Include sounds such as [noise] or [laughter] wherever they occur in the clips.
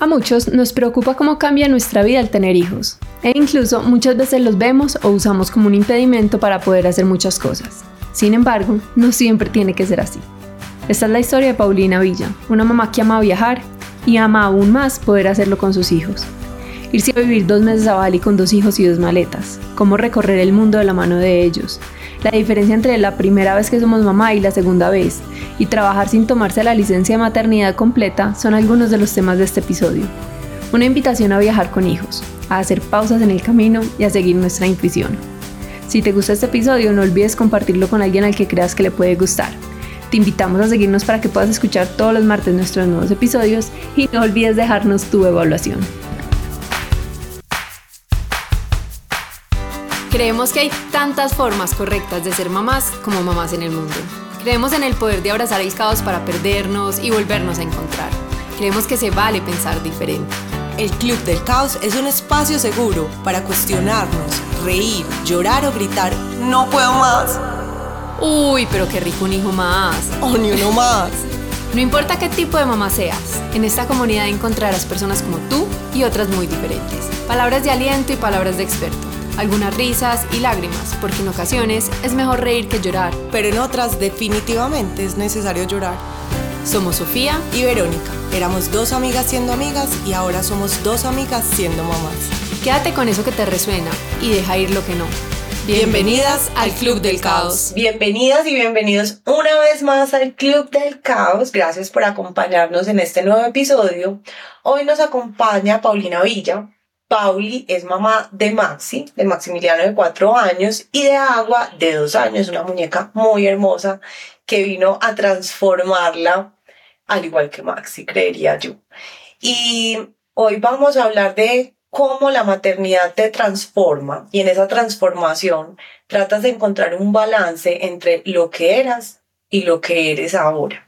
A muchos nos preocupa cómo cambia nuestra vida al tener hijos, e incluso muchas veces los vemos o usamos como un impedimento para poder hacer muchas cosas. Sin embargo, no siempre tiene que ser así. Esta es la historia de Paulina Villa, una mamá que ama viajar y ama aún más poder hacerlo con sus hijos. Irse a vivir dos meses a Bali con dos hijos y dos maletas, cómo recorrer el mundo de la mano de ellos, la diferencia entre la primera vez que somos mamá y la segunda vez, y trabajar sin tomarse la licencia de maternidad completa son algunos de los temas de este episodio. Una invitación a viajar con hijos, a hacer pausas en el camino y a seguir nuestra intuición. Si te gusta este episodio, no olvides compartirlo con alguien al que creas que le puede gustar. Te invitamos a seguirnos para que puedas escuchar todos los martes nuestros nuevos episodios y no olvides dejarnos tu evaluación. Creemos que hay tantas formas correctas de ser mamás como mamás en el mundo. Creemos en el poder de abrazar el caos para perdernos y volvernos a encontrar. Creemos que se vale pensar diferente. El Club del Caos es un espacio seguro para cuestionarnos, reír, llorar o gritar, no puedo más. Uy, pero qué rico un hijo más. O ni uno más. [laughs] No importa qué tipo de mamá seas, en esta comunidad encontrarás personas como tú y otras muy diferentes. Palabras de aliento y palabras de experto algunas risas y lágrimas, porque en ocasiones es mejor reír que llorar. Pero en otras definitivamente es necesario llorar. Somos Sofía y Verónica. Éramos dos amigas siendo amigas y ahora somos dos amigas siendo mamás. Quédate con eso que te resuena y deja ir lo que no. Bienvenidas al Club del Caos. Bienvenidas y bienvenidos una vez más al Club del Caos. Gracias por acompañarnos en este nuevo episodio. Hoy nos acompaña Paulina Villa, Pauli es mamá de Maxi, de Maximiliano de cuatro años, y de Agua de dos años, una muñeca muy hermosa que vino a transformarla, al igual que Maxi, creería yo. Y hoy vamos a hablar de cómo la maternidad te transforma y en esa transformación tratas de encontrar un balance entre lo que eras y lo que eres ahora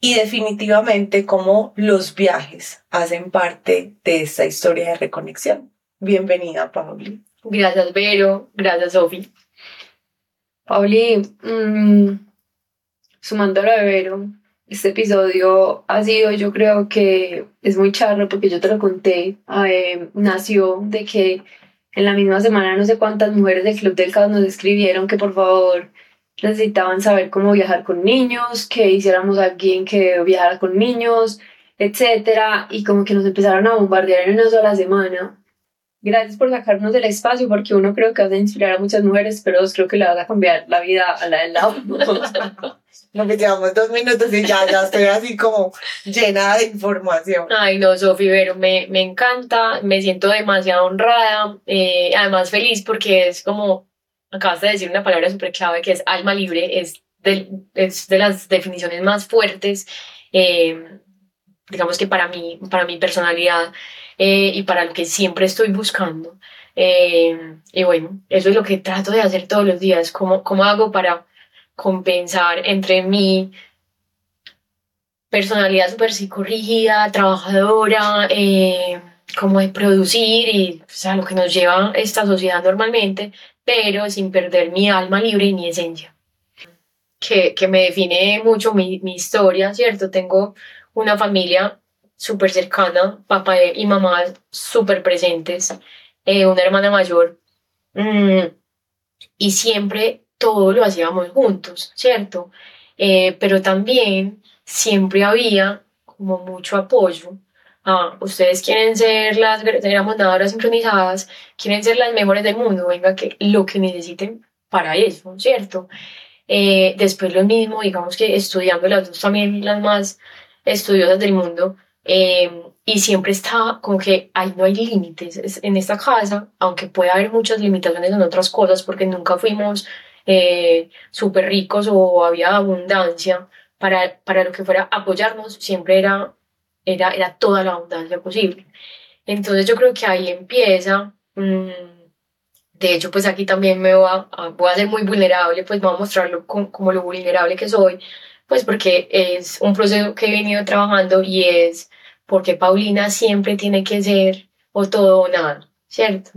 y definitivamente cómo los viajes hacen parte de esta historia de reconexión. Bienvenida, Pauli. Gracias, Vero. Gracias, Sofi. Pauli, mmm, sumando a Vero, este episodio ha sido, yo creo que es muy charro porque yo te lo conté, eh, nació de que en la misma semana no sé cuántas mujeres del Club del Caos nos escribieron que por favor necesitaban saber cómo viajar con niños, que hiciéramos a alguien que viajara con niños, etcétera, y como que nos empezaron a bombardear en una sola semana. Gracias por sacarnos del espacio, porque uno creo que vas a inspirar a muchas mujeres, pero dos creo que le vas a cambiar la vida a la del lado. [laughs] No, que llevamos dos minutos y ya, ya estoy así como llena de información. Ay, no, Sofi, pero me, me encanta, me siento demasiado honrada, eh, además feliz porque es como acabas de decir una palabra súper clave que es alma libre, es de, es de las definiciones más fuertes, eh, digamos que para mí, para mi personalidad eh, y para lo que siempre estoy buscando. Eh, y bueno, eso es lo que trato de hacer todos los días, cómo, cómo hago para compensar entre mi personalidad súper psicorrígida, trabajadora, como de producir y o sea, lo que nos lleva esta sociedad normalmente, pero sin perder mi alma libre y mi esencia, que, que me define mucho mi, mi, historia, ¿cierto? Tengo una familia súper cercana, papá y mamá súper presentes, eh, una hermana mayor, mm, y siempre todo lo hacíamos juntos, ¿cierto? Eh, pero también siempre había como mucho apoyo ah, ustedes quieren ser las nadadoras sincronizadas, quieren ser las mejores del mundo, venga, que lo que necesiten para eso, ¿cierto? Eh, después lo mismo, digamos que estudiando las dos también las más estudiosas del mundo, eh, y siempre está como que ahí no hay límites en esta casa, aunque puede haber muchas limitaciones en otras cosas, porque nunca fuimos eh, súper ricos o había abundancia, para, para lo que fuera apoyarnos, siempre era era, era toda la abundancia posible. Entonces yo creo que ahí empieza, mm, de hecho pues aquí también me voy a, voy a ser muy vulnerable, pues voy a mostrarlo como lo vulnerable que soy, pues porque es un proceso que he venido trabajando y es porque Paulina siempre tiene que ser o todo o nada, ¿cierto?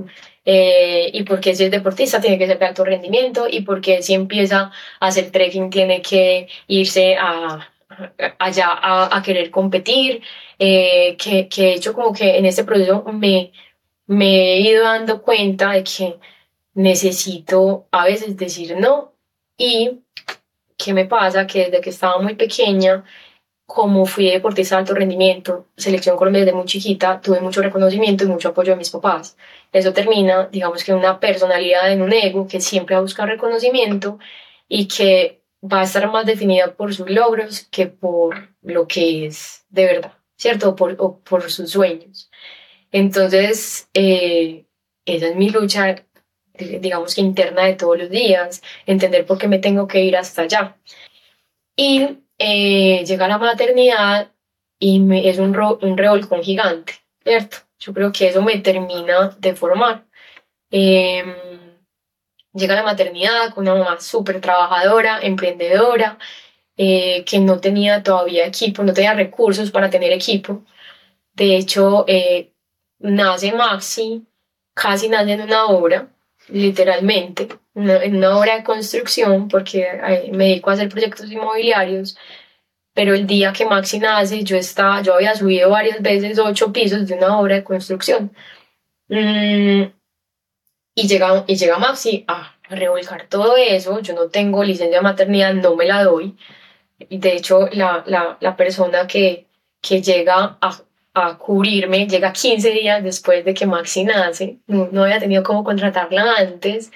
Eh, y porque si es deportista tiene que ser de alto rendimiento y porque si empieza a hacer trekking tiene que irse a allá a, querer competir, eh, que, que de hecho como que en este proceso me, me he ido dando cuenta de que necesito a veces decir no y ¿qué me pasa? Que desde que estaba muy pequeña, como fui deportista de alto rendimiento, selección Colombia desde muy chiquita, tuve mucho reconocimiento y mucho apoyo de mis papás. Eso termina, digamos que una personalidad en un ego que siempre va a buscar reconocimiento y que va a estar más definida por sus logros que por lo que es de verdad, ¿cierto? O por, o por sus sueños. Entonces, eh, esa es mi lucha, digamos que interna de todos los días, entender por qué me tengo que ir hasta allá. Y eh, llega la maternidad y me, es un, un revolcón gigante, ¿cierto? Yo creo que eso me termina de formar. Em, llega la maternidad con una mamá súper trabajadora, emprendedora, eh, que no tenía todavía equipo, no tenía recursos para tener equipo. De hecho, eh, nace Maxi, casi nace en una obra, literalmente, en una obra de construcción, porque eh, me dedico a hacer proyectos inmobiliarios, pero el día que Maxi nace, yo, estaba, yo había subido varias veces ocho pisos de una obra de construcción. Mm, y, llega, y llega Maxi a revolcar todo eso, yo no tengo licencia de maternidad, no me la doy. De hecho, la, la, la persona que, que llega a a cubrirme, llega 15 días después de que Maxi nace, no, había tenido cómo contratarla antes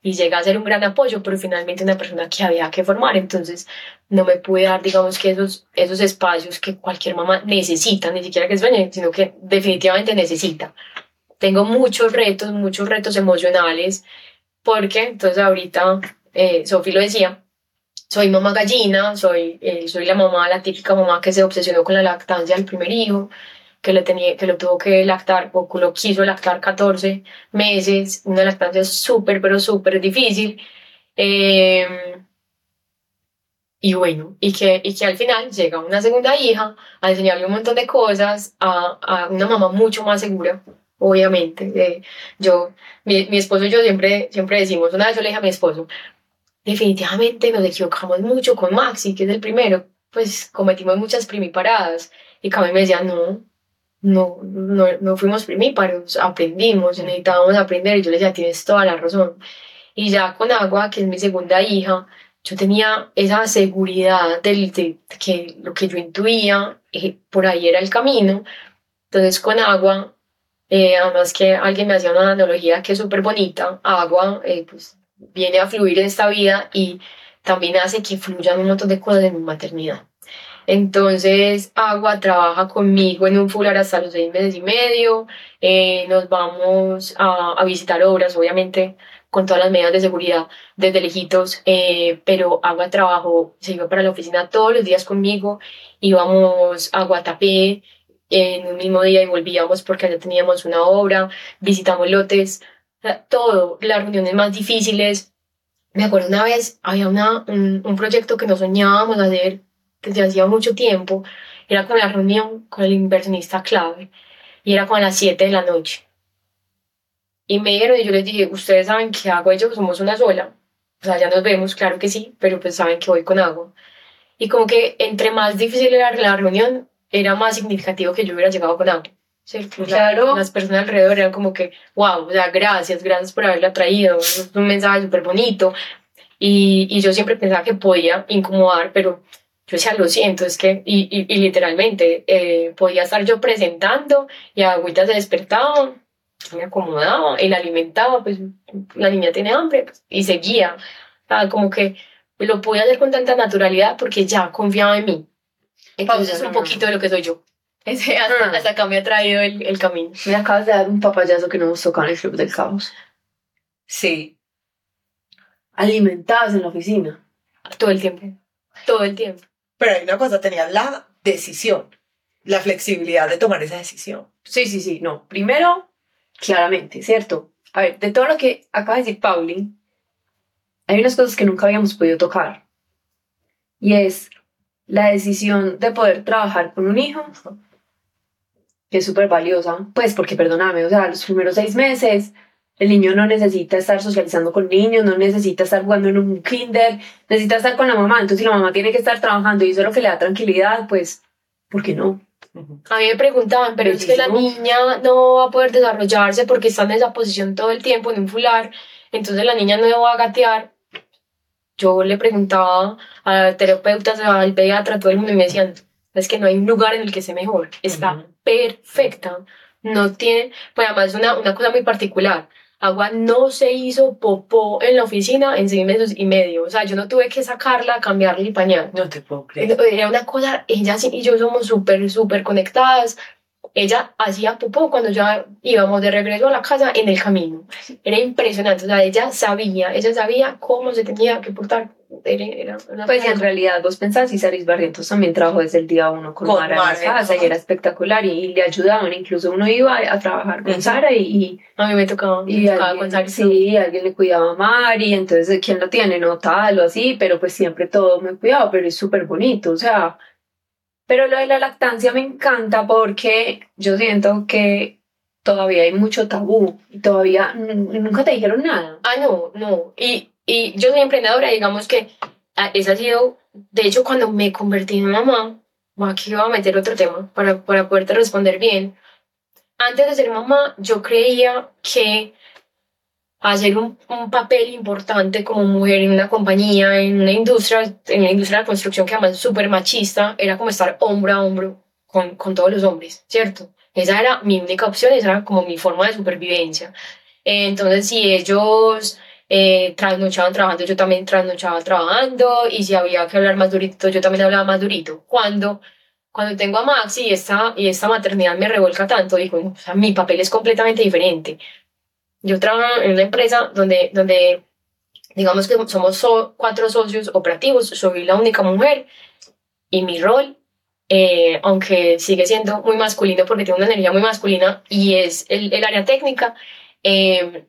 y llega a ser un gran apoyo, pero finalmente una persona que había que formar, entonces no me pude dar, digamos, que esos, esos espacios que cualquier mamá necesita, ni siquiera que sueñe, sino que definitivamente necesita. Tengo muchos retos, muchos retos emocionales, porque entonces ahorita, eh, Sofi lo decía, soy mamá gallina, soy, eh, soy la mamá, la típica mamá que se obsesionó con la lactancia del primer hijo, que lo, tenía, que lo tuvo que lactar o lo quiso lactar 14 meses, una lactancia súper, pero súper difícil. Em, y bueno, y que, y que al final llega una segunda hija a enseñarle un montón de cosas a, a una mamá mucho más segura, obviamente. yo, mi, mi, esposo y yo siempre, siempre decimos, una vez yo le dije a mi esposo, definitivamente nos equivocamos mucho con Maxi, que es el primero, pues cometimos muchas primiparadas. Y Camille me decía, no, no, no, no fuimos primíparos, aprendimos, necesitábamos aprender y yo le decía, tienes toda la razón. Y ya con Agua, que es mi segunda hija, yo tenía esa seguridad de, de que lo que yo intuía, eh, por ahí era el camino. Entonces con Agua, eh, además que alguien me hacía una analogía que es súper bonita, Agua eh, pues, viene a fluir en esta vida y también hace que fluyan un montón de cosas en mi maternidad. Entonces, Agua trabaja conmigo en un fular hasta los seis meses y medio. Eh, nos vamos a, visitar obras, obviamente, con todas las medidas de seguridad desde lejitos, eh, pero Agua trabajó, se iba para la oficina todos los días conmigo. Íbamos a Guatapé en un mismo día y volvíamos porque allá teníamos una obra, visitamos lotes, todo, las reuniones más difíciles. Me acuerdo una vez, había una, un, proyecto que nos soñábamos hacer desde hacía mucho tiempo, era con la reunión con el inversionista clave y era con las 7 de la noche. Y me dieron y yo les dije, ustedes saben que hago ellos somos una sola. O sea, ya nos vemos, claro que sí, pero pues saben que voy con agua. Y como que entre más difícil era la reunión, era más significativo que yo hubiera llegado con agua. ¿cierto? Claro. las personas alrededor eran como que, wow, o sea, gracias, gracias por haberla traído, es un mensaje súper bonito. Y, y yo siempre pensaba que podía incomodar, pero yo decía, lo siento, es que, y, y, literalmente, eh, podía estar yo presentando y Agüita se despertaba, me acomodaba y la alimentaba, pues la niña tiene hambre pues, y seguía. O como que lo pude hacer con tanta naturalidad porque ya confiaba en mí. Entonces es un poquito de lo que soy yo. Ese, hasta, mm. hasta acá me ha traído el, el camino. Me acabas de dar un papayazo que no hemos tocado en el Club del Caos. Sí. Alimentadas en la oficina. Todo el tiempo. Todo el tiempo. Pero hay una cosa, tenías la decisión, la flexibilidad de tomar esa decisión. Sí, sí, sí, no. Primero, claramente, ¿cierto? A ver, de todo lo que acaba de decir Pauli, hay unas cosas que nunca habíamos podido tocar. Y es la decisión de poder trabajar con un hijo, que es súper valiosa. Pues porque, perdóname, o sea, los primeros seis meses El niño no necesita estar socializando con niños, no necesita estar jugando en un kinder, necesita estar con la mamá. Entonces, si la mamá tiene que estar trabajando y eso es lo que le da tranquilidad, pues, ¿por qué no? A mí me preguntaban, pero es que la niña no va a poder desarrollarse porque está en esa posición todo el tiempo en un fular, entonces la niña no va a gatear. Yo le preguntaba a terapeutas, al pediatra, a todo el mundo y me decían, es que no hay un lugar en el que esté mejor, está perfecta, no tiene, pues además es una, una cosa muy particular, Agua no se hizo popó en la oficina en seis meses y medio. O sea, yo no tuve que sacarla, cambiarle el pañal. No te puedo creer. Era una cosa, ella y yo somos súper, súper conectadas. Ella hacía popó cuando ya íbamos de regreso a la casa en el camino. Era impresionante. O sea, ella sabía, ella sabía cómo se tenía que portar pues en realidad vos pensás y Saris Barrientos también trabajó desde el día uno con, Mara en la casa y era espectacular y, le ayudaban, incluso uno iba a, trabajar con Sara y, A mí me tocaba, y con Sara. Sí, alguien le cuidaba a Mari, entonces ¿quién lo tiene? No tal o así, pero pues siempre todo me cuidaba, pero es súper bonito, o sea... Pero lo de la lactancia me encanta porque yo siento que todavía hay mucho tabú y todavía nunca te dijeron nada. Ah, no, no. Y y yo soy emprendedora, digamos que ah, esa ha sido, de hecho, cuando me convertí en mamá, aquí voy a meter otro tema para, para poderte responder bien. Antes de ser mamá, yo creía que hacer un, un, papel importante como mujer en una compañía, en una industria, en la industria de la construcción que además es súper machista, era como estar hombro a hombro con, con todos los hombres, ¿cierto? Esa era mi única opción, esa era como mi forma de supervivencia. Entonces, si ellos eh, trasnochaban trabajando, yo también trasnochaba trabajando, y si había que hablar más durito, yo también hablaba más durito. Cuando, cuando tengo a Maxi y esta, y esta maternidad me revuelca tanto, digo, o sea, mi papel es completamente diferente. Yo trabajo en una empresa donde, donde digamos que somos cuatro socios operativos, soy la única mujer, y mi rol eh, aunque sigue siendo muy masculino porque tengo una energía muy masculina y es el, el área técnica, eh,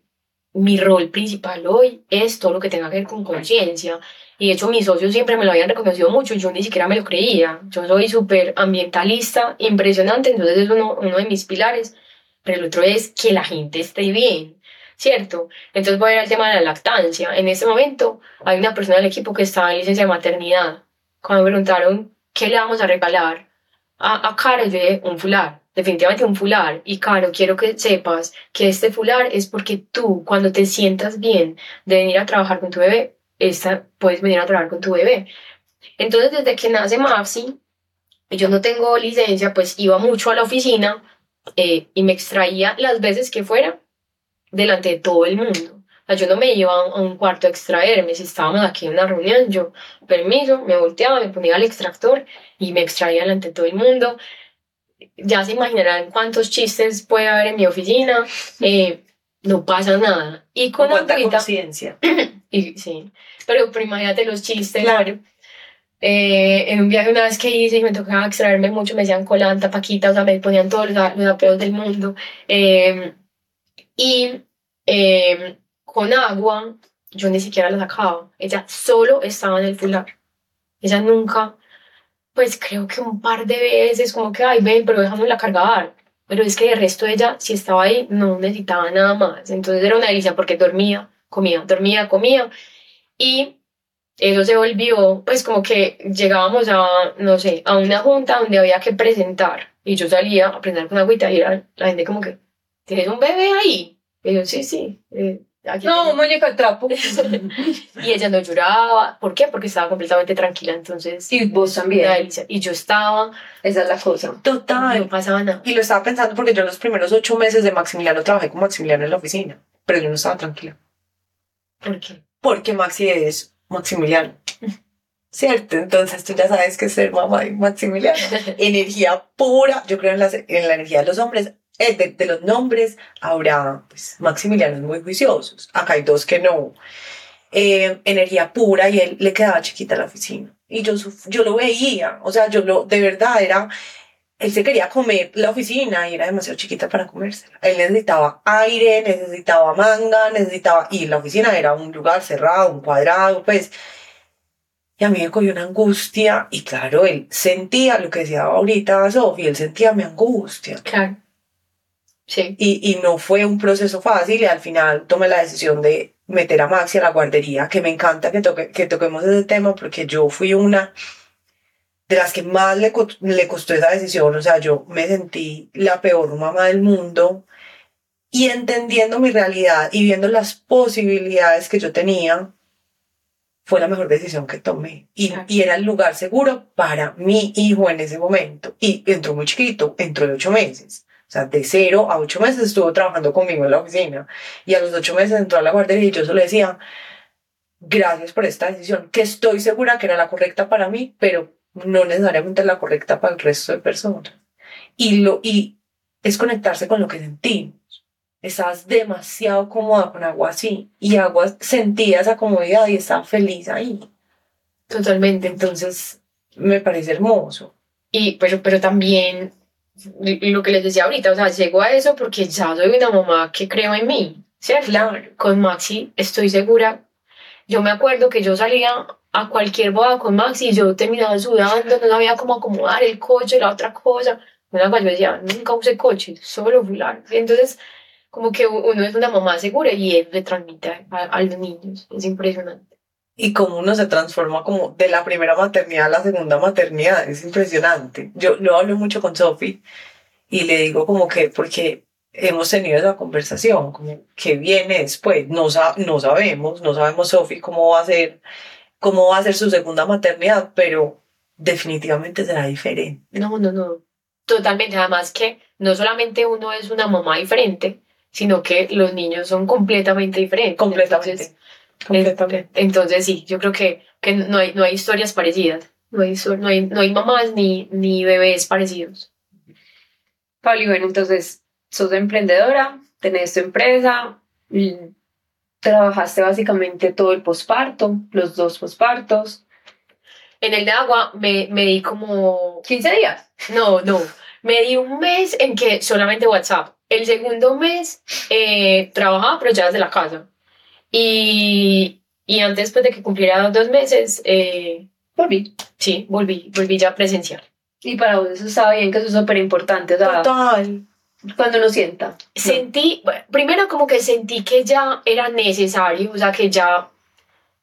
mi rol principal hoy es todo lo que tenga que ver con conciencia. Y de hecho mis socios siempre me lo habían reconocido mucho, yo ni siquiera me lo creía. Yo soy súper ambientalista, impresionante, entonces es uno, uno de mis pilares. Pero el otro es que la gente esté bien, ¿cierto? Entonces voy a ir al tema de la lactancia. En este momento hay una persona del equipo que está en licencia de maternidad. Cuando me preguntaron qué le vamos a regalar a, a Karen, yo un fular definitivamente un fular. Y claro, quiero que sepas que este fular es porque tú, cuando te sientas bien de venir a trabajar con tu bebé, esta, puedes venir a trabajar con tu bebé. Entonces, desde que nace Maxi, yo no tengo licencia, pues iba mucho a la oficina eh, y me extraía las veces que fuera delante de todo el mundo. O sea, yo no me iba a un cuarto a extraerme. Si estábamos aquí en una reunión, yo, permiso, me volteaba, me ponía el extractor y me extraía delante de todo el mundo ya se imaginarán cuántos chistes puede haber en mi oficina, eh, no pasa nada. Y con cuánta conciencia. [clears throat] y, sí, pero, pero, imagínate los chistes. Claro. Eh, en un viaje una vez que hice y me tocaba extraerme mucho, me decían colanta, paquita, o sea, me ponían todos los, los apeos del mundo. Eh, y con agua, yo ni siquiera la sacaba. Ella solo estaba en el fular. Ella nunca pues creo que un par de veces, como que, ay, ven, pero déjame la cargar. Pero es que el resto de ella, si estaba ahí, no necesitaba nada más. Entonces era una delicia porque dormía, comía, dormía, comía. Y eso se volvió, pues como que llegábamos a, no sé, a una junta donde había que presentar. Y yo salía a presentar con agüita y era la gente como que, ¿tienes un bebé ahí? Y yo, sí, sí. Eh, no, muñeca trapo. y ella no lloraba. ¿Por qué? Porque estaba completamente tranquila. Entonces. Y vos también. Y yo estaba. Esa es la cosa. Total. No pasaba nada. Y lo estaba pensando porque yo en los primeros ocho meses de Maximiliano trabajé con Maximiliano en la oficina. Pero yo no estaba tranquila. ¿Por qué? Porque Maxi es Maximiliano. ¿Cierto? Entonces tú ya sabes que ser mamá de Maximiliano. [laughs] energía pura. Yo creo en la, en la energía de los hombres eh, de, los nombres, ahora pues, Maximiliano muy juiciosos. Acá hay dos que no. Eh, energía pura y él le quedaba chiquita la oficina. Y yo, yo lo veía, o sea, yo lo, de verdad era, él se quería comer la oficina y era demasiado chiquita para comérsela. Él necesitaba aire, necesitaba manga, necesitaba, y la oficina era un lugar cerrado, un cuadrado, pues. Y a mí me cogió una angustia y claro, él sentía lo que decía ahorita Sofía, él sentía mi angustia. Claro. Sí. Y, y no fue un proceso fácil y al final tomé la decisión de meter a Maxi a la guardería, que me encanta que, toque, que toquemos ese tema porque yo fui una de las que más le, le costó esa decisión, o sea, yo me sentí la peor mamá del mundo y entendiendo mi realidad y viendo las posibilidades que yo tenía, fue la mejor decisión que tomé. Y, y era el lugar seguro para mi hijo en ese momento. Y entró muy chiquito, entró de ocho meses. O sea, de cero a ocho meses estuvo trabajando conmigo en la oficina. Y a los ocho meses entró a la guardería y yo solo decía, gracias por esta decisión, que estoy segura que era la correcta para mí, pero no necesariamente la correcta para el resto de personas. Y, lo, y es conectarse con lo que sentimos. Estás demasiado cómoda con agua así y agua sentía esa comodidad y estaba feliz ahí. Totalmente. Entonces, me parece hermoso. Y pero, pero también lo que les decía ahorita, o sea, llego a eso porque ya soy una mamá que creo en mí, ¿cierto? Claro. Con Maxi estoy segura. Yo me acuerdo que yo salía a cualquier boda con Maxi y yo terminaba sudando, no sabía cómo acomodar el coche, la otra cosa. Una cual yo decía, nunca usé coche, solo volar. Entonces, como que uno es una mamá segura y él le transmite a, a los niños. Es impresionante. Y cómo uno se transforma como de la primera maternidad a la segunda maternidad. Es impresionante. Yo lo hablo mucho con Sophie y le digo como que, porque hemos tenido esa conversación, como que viene después. No, no sabemos, no sabemos Sophie cómo va a ser, cómo va a ser su segunda maternidad, pero definitivamente será diferente. No, no, no. Totalmente. Además que no solamente uno es una mamá diferente, sino que los niños son completamente diferentes. Completamente. Entonces, completamente. entonces sí, yo creo que, que no, hay, no hay historias parecidas. No hay, no hay, no hay mamás ni, ni bebés parecidos. Pablo, bueno, entonces sos emprendedora, tenés tu empresa, trabajaste básicamente todo el posparto, los dos pospartos. En el de agua me, me di como 15 días. No, no. Me di un mes en que solamente WhatsApp. El segundo mes eh, trabajaba, pero ya desde la casa. Y, y antes pues, de que cumpliera dos meses, eh, Volví. sí, volví, volví ya presencial. Y para vos eso estaba bien, que eso es súper importante. O sea, Total. cuando uno sienta. Sentí, bueno, primero como que sentí que ya era necesario, o sea, que ya,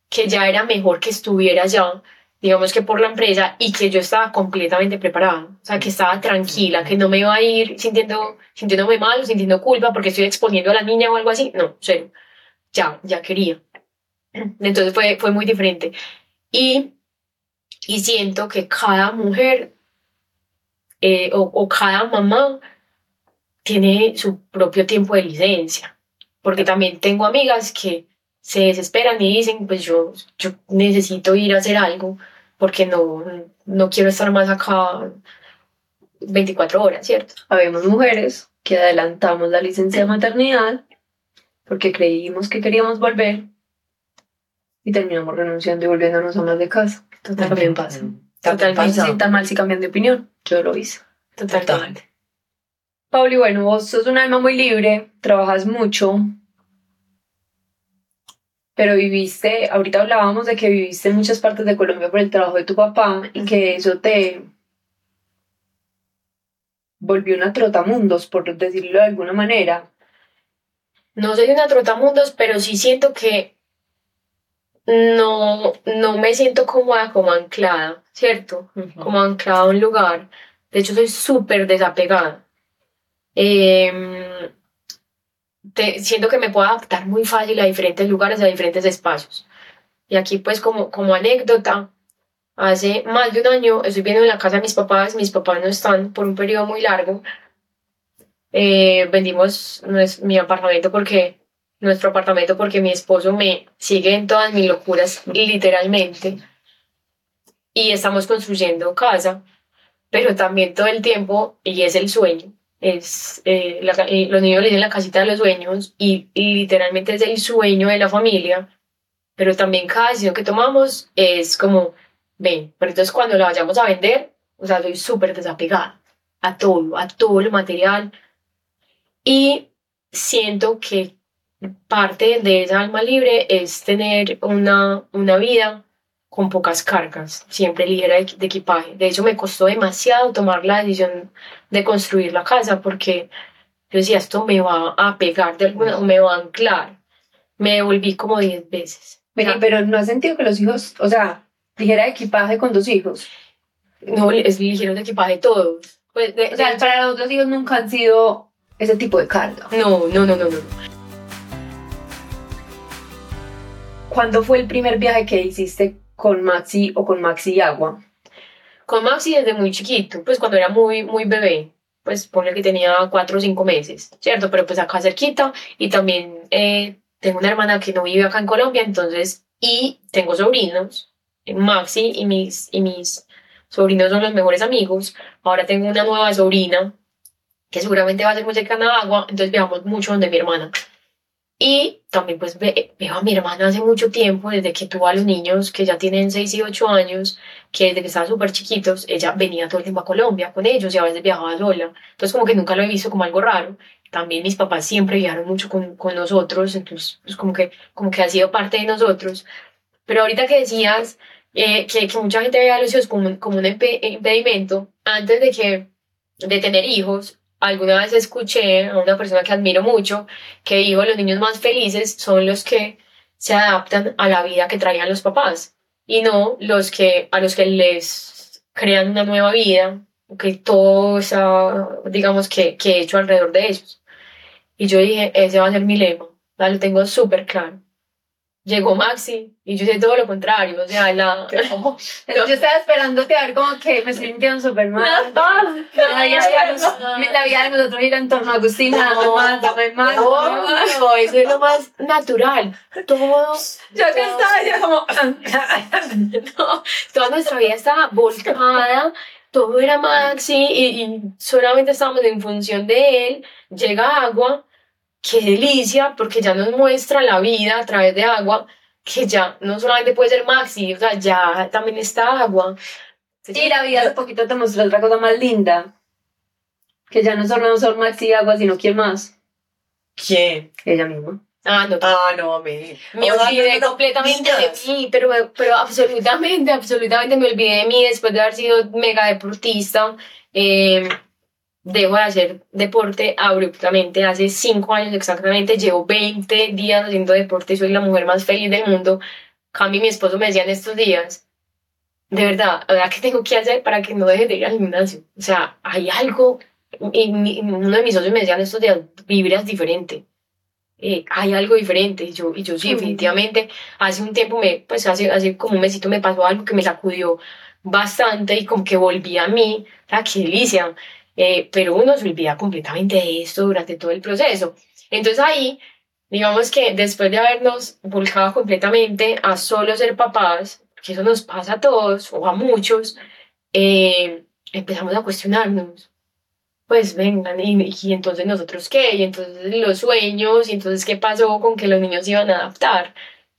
que ya era mejor que estuviera ya, digamos que por la empresa, y que yo estaba completamente preparada, o sea, que estaba tranquila, que no me iba a ir sintiendo, sintiéndome mal, sintiendo culpa porque estoy exponiendo a la niña o algo así, no, cero, ya, ya quería. Entonces fue, fue muy diferente. Y, y siento que cada mujer eh, o, cada mamá tiene su propio tiempo de licencia. Porque también tengo amigas que se desesperan y dicen, pues yo, yo necesito ir a hacer algo porque no, no quiero estar más acá 24 horas, ¿cierto? Habemos mujeres que adelantamos la licencia de maternidad porque creímos que queríamos volver y terminamos renunciando y volviéndonos a más de casa. También pasa. Totalmente. Pasa. sienta mal si cambian de opinión. Yo lo hice. Totalmente. Pauli, bueno, vos sos un alma muy libre, trabajas mucho, pero viviste, ahorita hablábamos de que viviste en muchas partes de Colombia por el trabajo de tu papá y que eso te volvió una trotamundos, por decirlo de alguna manera. No soy una trotamundos, pero sí siento que no, no me siento cómoda como anclada, ¿cierto? como anclada a un lugar. De hecho, soy súper desapegada. Em, te- siento que me puedo adaptar muy fácil a diferentes lugares, a diferentes espacios. Y aquí, pues, como, como anécdota, hace más de un año estoy viviendo en la casa de mis papás, mis papás no están por un periodo muy largo. Eh, vendimos mi apartamento porque, nuestro apartamento porque mi esposo me sigue en todas mis locuras, literalmente. Y estamos construyendo casa pero también todo el tiempo, y es el sueño, es, eh, la los niños le dicen la casita de los sueños, y, y literalmente es el sueño de la familia, pero también cada decisión que tomamos es como, ven, pero entonces cuando la vayamos a vender, o sea, soy súper desapegada a todo, a todo lo material, y siento que parte de esa alma libre es tener una, una vida con pocas cargas, siempre ligera de, de equipaje. De hecho, me costó demasiado tomar la decisión de construir la casa porque yo decía, esto me va a pegar de alguna, me va a anclar. Me devolví como 10 veces. pero no has sentido que los hijos, o sea, ligera equipaje con dos hijos. No, es ligero de equipaje todos. Pues o sea, para los dos hijos nunca han sido ese tipo de carga. No, no, no, no, no. ¿Cuándo fue el primer viaje que hiciste con Maxi o con Maxi y Agua? Con Maxi desde muy chiquito, pues cuando era muy, muy bebé, pues pone que tenía cuatro o cinco meses, ¿cierto? Pero pues acá cerquita y también eh, tengo una hermana que no vive acá en Colombia, entonces, y tengo sobrinos, Maxi y mis, y mis sobrinos son los mejores amigos. Ahora tengo una nueva sobrina que seguramente va a ser muy cercana a agua, entonces viajamos mucho donde mi hermana. Y también pues veo a mi hermana hace mucho tiempo, desde que tuvo a los niños que ya tienen 6 y 8 años, que desde que estaban súper chiquitos, ella venía todo el tiempo a Colombia con ellos y a veces viajaba sola. Entonces como que nunca lo he visto como algo raro. También mis papás siempre viajaron mucho con, con nosotros, entonces pues como que, como que ha sido parte de nosotros. Pero ahorita que decías eh, que, que, mucha gente ve a los hijos como, como un impedimento, antes de, que, de tener hijos, alguna vez escuché a una persona que admiro mucho que dijo los niños más felices son los que se adaptan a la vida que traían los papás y no los que a los que les crean una nueva vida que todo está digamos que, que he hecho alrededor de ellos y yo dije ese va a ser mi lema lo tengo súper claro llegó Maxi y yo hice todo lo contrario, o sea, la... [laughs] yo estaba esperándote a ver como que me estoy sintiendo súper mal. la, vida de nosotros gira en torno a Agustina, no, más, más. No, eso es lo más natural. Todo... Yo que estaba ya como... [laughs] no, toda nuestra vida estaba volcada, todo era Maxi y, y solamente estábamos en función de él. Llega agua qué delicia, porque ya nos muestra la vida a través de agua, que ya no solamente puede ser Maxi, o sea, ya también está agua. Sí, la vida un poquito te muestra otra cosa más linda, que ya no solo son Maxi y agua, sino quién más. ¿Quién? Ella misma. Ah, no. Ah, no, me. Me olvidé completamente de mí, pero, pero absolutamente, absolutamente me olvidé de mí después de haber sido mega deportista. Eh, dejo de hacer deporte abruptamente. Hace cinco años exactamente, llevo 20 días haciendo deporte y soy la mujer más feliz del mundo. Cami, mi esposo, me decía en estos días, de verdad, ¿qué tengo que hacer para que no deje de ir al gimnasio? O sea, hay algo, y uno de mis socios me decía en estos días, vibras diferente. Eh, hay algo diferente y yo, y yo sí, definitivamente hace un tiempo me, pues hace, hace como un mesito me pasó algo que me sacudió bastante y como que volví a mí, o sea, qué delicia, eh, pero uno se olvida completamente de esto durante todo el proceso. Entonces ahí, digamos que después de habernos volcado completamente a solo ser papás, que eso nos pasa a todos o a muchos, eh, empezamos a cuestionarnos. Pues vengan, y, y, entonces nosotros qué, y entonces los sueños, y entonces qué pasó con que los niños iban a adaptar.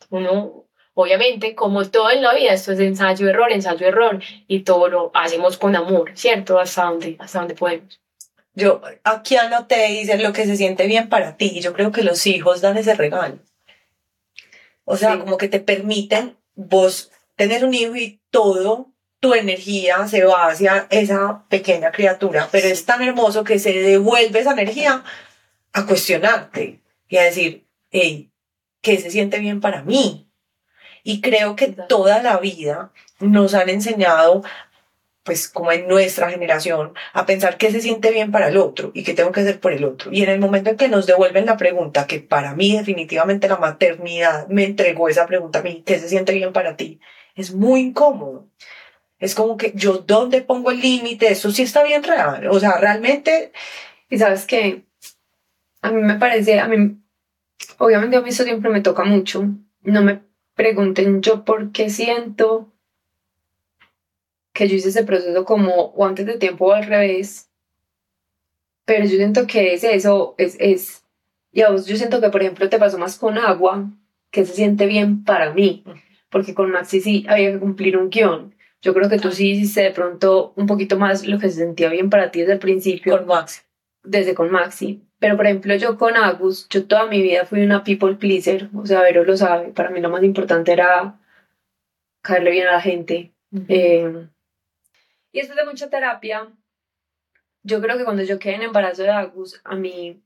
Uno Obviamente, como todo en la vida, esto es ensayo-error, ensayo-error, y todo lo hacemos con amor, ¿cierto? Hasta donde, hasta donde podemos. Yo aquí anoté, dice lo que se siente bien para ti, y yo creo que los hijos dan ese regalo. O sea, como que te permiten vos tener un hijo y todo tu energía se va hacia esa pequeña criatura, pero es tan hermoso que se devuelve esa energía a cuestionarte y a decir, hey, ¿qué se siente bien para mí? Y creo que toda la vida nos han enseñado, pues como en nuestra generación, a pensar qué se siente bien para el otro y qué tengo que hacer por el otro. Y en el momento en que nos devuelven la pregunta, que para mí definitivamente la maternidad me entregó esa pregunta a mí, ¿qué se siente bien para ti? Es muy incómodo. Es como que yo, ¿dónde pongo el límite? Eso sí está bien real. O sea, realmente... Y sabes que a mí me parece, a mí, obviamente a mí eso siempre me toca mucho. No me pregunten yo por qué siento que yo hice ese proceso como o antes de tiempo o al revés, pero yo siento que es eso, es, es, y a vos yo siento que por ejemplo te pasó más con agua, que se siente bien para mí, porque con Maxi sí había que cumplir un guion. Yo creo que tú sí hiciste de pronto un poquito más lo que se sentía bien para ti desde el principio. Con Maxi. Desde con Maxi. Pero, por ejemplo, yo con Agus, yo toda mi vida fui una people pleaser, o sea, Vero lo sabe, para mí lo más importante era caerle bien a la gente. Eh, y después de mucha terapia, yo creo que cuando yo quedé en embarazo de Agus, a mí,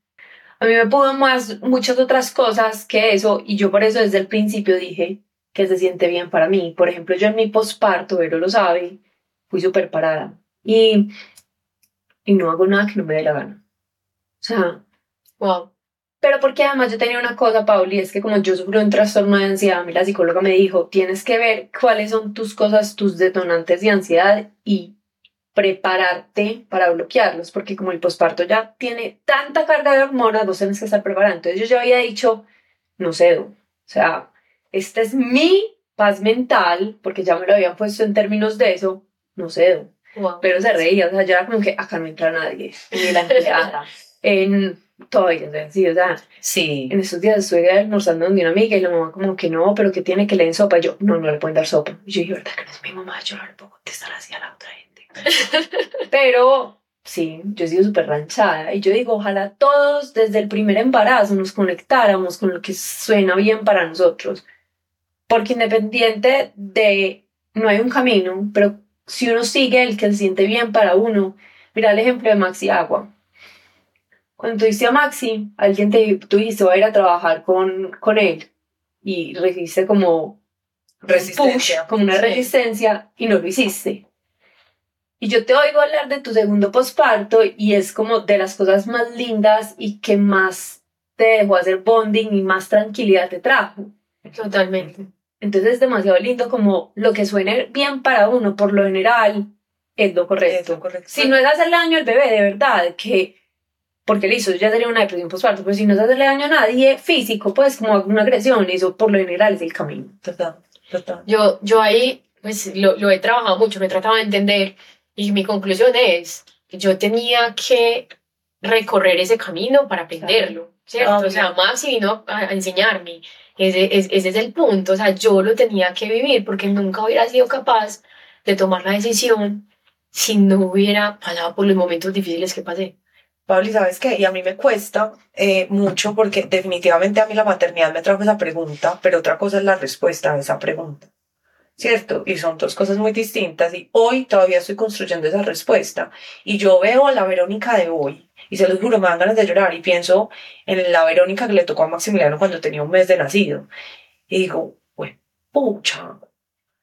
a mí me pudo más muchas otras cosas que eso y yo por eso desde el principio dije que se siente bien para mí. Por ejemplo, yo en mi posparto, pero lo sabe, fui súper parada y, y no hago nada que no me dé la gana. O sea, Wow. pero porque además yo tenía una cosa, Pauli, es que como yo sufro un trastorno de ansiedad, a mí la psicóloga me dijo, tienes que ver cuáles son tus cosas, tus detonantes de ansiedad y prepararte para bloquearlos, porque como el posparto ya tiene tanta carga de hormonas, vos tenés que estar preparado. Entonces yo ya había dicho, no sé, o sea, esta es mi paz mental, porque ya me lo habían puesto en términos de eso, no Wow. pero se reía, o sea, yo era como que acá no entra nadie, ni la empleada, [laughs] en todavía, o sea, sí, o sea, Sí. en estos días estuve almorzando donde una amiga y la mamá como que no, pero que tiene que le den sopa. Y yo, no, no le pueden dar sopa. Y yo dije, ¿verdad que no es mi mamá? Yo no le puedo contestar así a la otra gente. [laughs] pero sí, yo he sido súper ranchada. Y yo digo, ojalá todos desde el primer embarazo nos conectáramos con lo que suena bien para nosotros. Porque independiente de, no hay un camino, pero si uno sigue el que se siente bien para uno, mira el ejemplo de Maxi Agua. Cuando tuviste a Maxi, alguien te tú dijiste, voy a ir a trabajar con, con él. Y recibiste como Resistencia. push, como una Sí. resistencia, y no lo hiciste. Y yo te oigo hablar de tu segundo posparto y es como de las cosas más lindas y que más te dejó hacer bonding y más tranquilidad te trajo. Totalmente. Entonces es demasiado lindo como lo que suene bien para uno, por lo general, es lo correcto. Eso, correcto. Si no es hacerle daño al bebé, de verdad, que. Porque listo, ya sería una depresión postparto, pero si no es hacerle daño a nadie físico, pues como una agresión, eso por lo general es el camino. Total, total. Yo, yo ahí, pues lo, lo he trabajado mucho, me he tratado de entender y mi conclusión es que yo tenía que recorrer ese camino para aprenderlo, ¿cierto? Obvio. O sea, Maxi vino a, a enseñarme, ese, es- ese es el punto, o sea, yo lo tenía que vivir porque nunca hubiera sido capaz de tomar la decisión si no hubiera pasado por los momentos difíciles que pasé. Pablo, ¿y sabes qué? Y a mí me cuesta eh, mucho porque definitivamente a mí la maternidad me trajo esa pregunta, pero otra cosa es la respuesta a esa pregunta. ¿Cierto? Y son dos cosas muy distintas y hoy todavía estoy construyendo esa respuesta. Y yo veo a la Verónica de hoy y se los juro, me dan ganas de llorar y pienso en la Verónica que le tocó a Maximiliano cuando tenía un mes de nacido. Y digo, pues, pucha,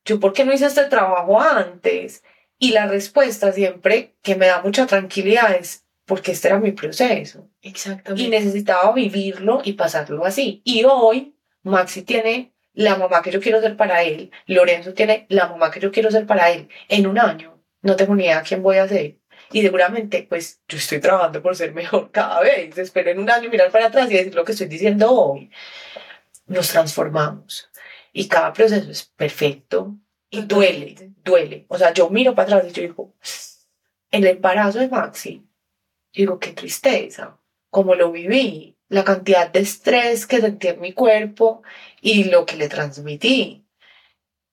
¿yo por qué no hice este trabajo antes? Y la respuesta siempre que me da mucha tranquilidad es porque este era mi proceso Exactamente. y necesitaba vivirlo y pasarlo así. Y hoy Maxi tiene la mamá que yo quiero ser para él, Lorenzo tiene la mamá que yo quiero ser para él. En un año no tengo ni idea quién voy a ser. Y seguramente, pues yo estoy trabajando por ser mejor cada vez. Espero en un año mirar para atrás y decir lo que estoy diciendo hoy. Nos transformamos y cada proceso es perfecto y duele, duele. O sea, yo miro para atrás y yo digo, en el embarazo de Maxi, digo, qué tristeza, cómo lo viví, la cantidad de estrés que sentí en mi cuerpo y lo que le transmití.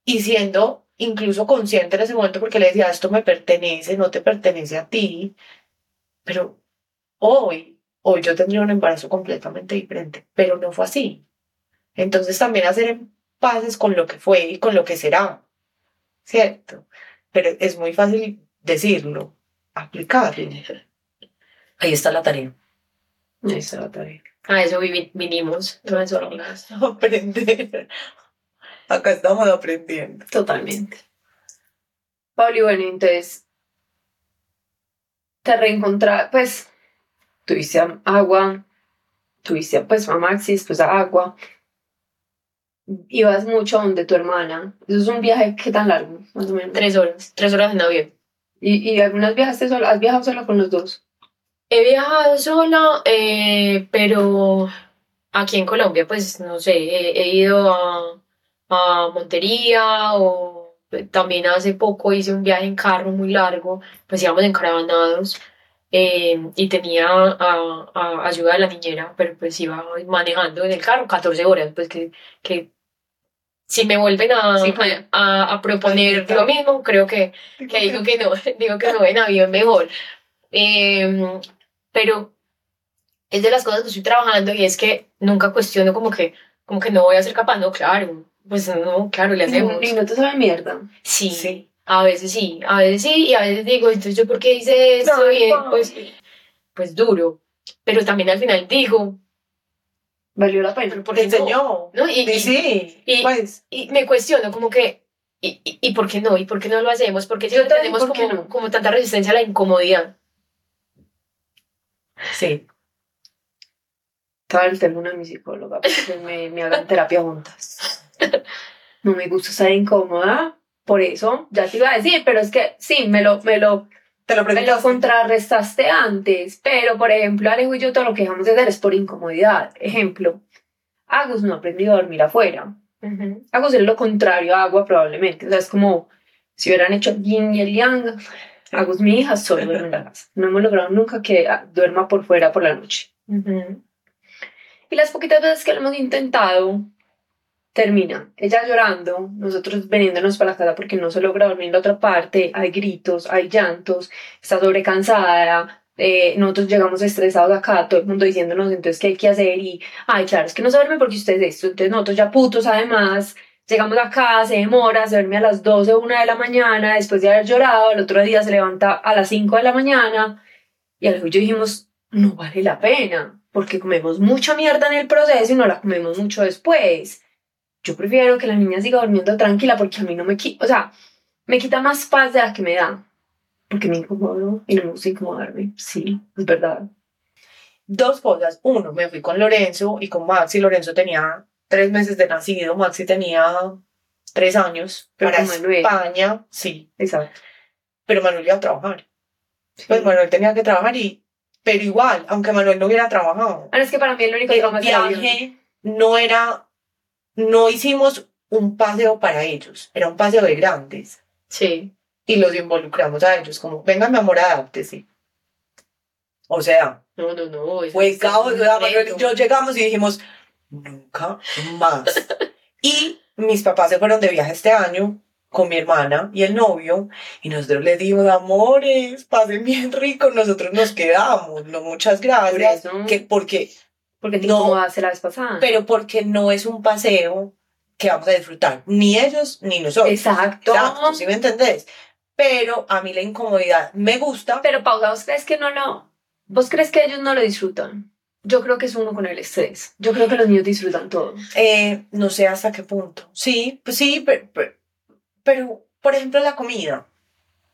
Y siendo incluso consciente en ese momento porque le decía, esto me pertenece, no te pertenece a ti. Pero hoy, hoy yo tendría un embarazo completamente diferente, pero no fue así. Entonces también hacer pases con lo que fue y con lo que será, ¿cierto? Pero es muy fácil decirlo, aplicarlo. Ahí está la tarea. Ahí está la tarea. A eso vinimos, amigas. Aprender. [laughs] Acá estamos aprendiendo. Totalmente. Pablo, y bueno, entonces te reencontraste, pues tuviste a agua, tuviste pues a Maxi, después a agua. Ibas mucho a donde tu hermana. Eso es un viaje, ¿qué tan largo? Más o menos. Tres horas, tres horas en avión. ¿Y, y algunas viajaste sola? ¿Has viajado sola con los dos? He viajado sola, eh, pero aquí en Colombia, pues no sé, he, he ido a, a Montería o también hace poco hice un viaje en carro muy largo, pues íbamos encaravanados eh, y tenía a, a ayuda de la niñera, pero pues iba manejando en el carro 14 horas, pues que, que si me vuelven a, Sí, pues. a, a proponer lo mismo, creo que que digo que no, [laughs] digo que no en avión mejor. Em, pero es de las cosas que estoy trabajando y es que nunca cuestiono como que, como que no voy a ser capaz, no, claro, pues no, claro, le hacemos. Y no te sabe mierda. Sí, Sí. A veces sí, a veces sí, y a veces digo, entonces yo por qué hice esto, No, y no. pues, pues duro. Pero también al final digo, Valió la pena. ¿pero por Te no? enseñó. ¿No? Y, Y sí, y- pues. y me cuestiono como que, ¿y, y, por qué no? ¿Y por qué no lo hacemos? Porque Yo también, tenemos ¿por qué como, no? como tanta resistencia a la incomodidad. Sí. Estaba el teléfono de mi psicóloga para que me, me hagan terapia juntas. No me gusta estar incómoda, por eso ya te iba a decir, pero es que sí, me lo, me lo, Te lo me lo contrarrestaste antes, pero por ejemplo, Alejo y yo todo lo que dejamos de hacer es por incomodidad. Ejemplo, Agus no ha aprendido a dormir afuera. Agus es lo contrario a Agua probablemente, o sea, es como si hubieran hecho yin y el yang. Agus, mi hija, solo [laughs] duerme en la casa. No hemos logrado nunca que duerma por fuera por la noche. Ujú. Y las poquitas veces que lo hemos intentado, termina. Ella llorando, nosotros veniéndonos para la casa porque no se logra dormir en la otra parte, hay gritos, hay llantos, está sobrecansada, eh, nosotros llegamos estresados acá, todo el mundo diciéndonos entonces qué hay que hacer y, ay, claro, es que no se duerme porque usted es esto, entonces nosotros ya putos además, llegamos acá, se demora, se duerme a las 12 o 1 de la mañana, después de haber llorado, el otro día se levanta a las 5 de la mañana y al y yo dijimos, no vale la pena, porque comemos mucha mierda en el proceso y no la comemos mucho después. Yo prefiero que la niña siga durmiendo tranquila porque a mí no me quita, o sea, me quita más paz de la que me da. Porque me incomodo y no me gusta incomodarme. Sí, es verdad. Dos cosas. Uno, me fui con Lorenzo y con Maxi. Lorenzo tenía tres meses de nacido. Maxi tenía tres años. Pero para Manuel. España, sí. Exacto. Pero Manuel iba a trabajar. Pues Manuel tenía que trabajar y... Pero igual, aunque Manuel no hubiera trabajado, Ahora es que para mí el único el viaje no era... No hicimos un paseo para ellos. Era un paseo de grandes. Sí. Y los involucramos a ellos. Como, venga mi amor, adáptese. O sea, No, no, no. Fue caos, yo llegamos y dijimos, nunca más. y mis papás se fueron de viaje este año con mi hermana y el novio, y nosotros les dijimos, amores, pasen bien rico, nosotros nos quedamos, no muchas Por gracias, eso. que porque, Porque te No. incomodaste la vez pasada. pero porque no es un paseo que vamos a disfrutar, ni ellos ni nosotros. Exacto. Exacto, ¿sí me entendés? Pero a mí la incomodidad me gusta, Pero pausa, ¿vos crees que no lo... ¿Vos crees que ellos no lo disfrutan? Yo creo que es uno con el estrés. Yo creo que los niños disfrutan todo. Eh, no sé hasta qué punto. Sí, pues sí, pero, pero, pero, por ejemplo, la comida.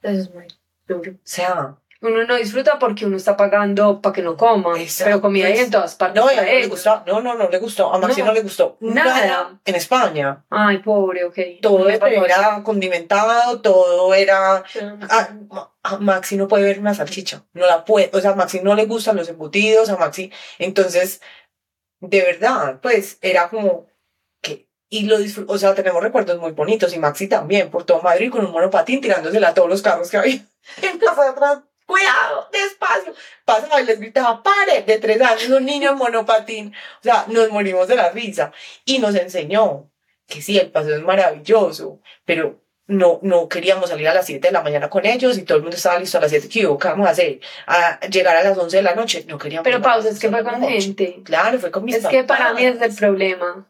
Eso es muy duro. O sea, Uno no disfruta porque uno está pagando para que no coman. Exacto. Pero comida hay en todas partes. no, a no le gustó. No, no, no le gustó. A Maxi no, No, le gustó. nada. En España. Ay, pobre, ok. Todo era condimentado, todo era. Ah, Ma- a Maxi no puede ver una salchicha. No la puede. O sea, a Maxi no le gustan los embutidos. A Maxi. Entonces, de verdad, pues era como que. Y lo disfr- O sea, tenemos recuerdos muy bonitos. Y Maxi también, por todo Madrid con un monopatín tirándosela a todos los carros que había. [laughs] En casa de atrás. Cuidado, despacio. Pasaba y les gritaba, pare, de tres años, un niño en monopatín. O sea, nos morimos de la risa. Y nos enseñó que sí, el paseo es maravilloso, pero no, no queríamos salir a las 7 de la mañana con ellos y todo el mundo estaba listo a las 7. ¿Qué, vamos a hacer? A llegar a las 11 de la noche. No queríamos. Pero pausa, es que 11 fue con noche. gente. Claro, fue con mis Es que para mí es el problema.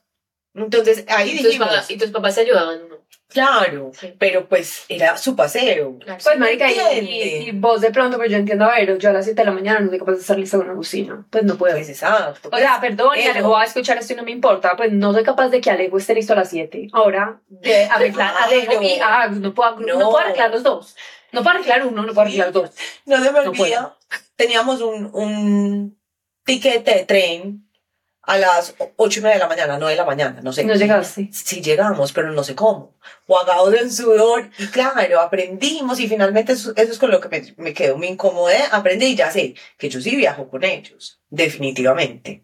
Entonces ahí ¿Y tus, dijimos, papás, y tus papás te ayudaban. Claro, Sí. pero pues era su paseo. Claro. Pues, ¿Sí me marica, y, y- y vos de pronto, pues yo entiendo, a ver, yo a las 7 de la mañana no soy capaz de estar lista con una cocina. Pues no puedo. Pues exacto. O sea, perdón, y Alejo va a escuchar esto y no me importa, pues no soy capaz de que Alejo esté listo a las 7. Ahora, de arreglar a Alejo y no puedo, no. No. puedo arreglar los dos. No puedo arreglar uno, no puedo arreglar dos. No se me No olvida, teníamos un, un tiquete de tren a las ocho y media de la mañana, no de la mañana, no sé. No llegaste. Sí llegamos, pero no sé cómo. Jugados en sudor. Y claro, aprendimos y finalmente eso, eso es con lo que me, me quedo. Me incomodé, aprendí y ya sé que yo sí viajo con ellos. Definitivamente.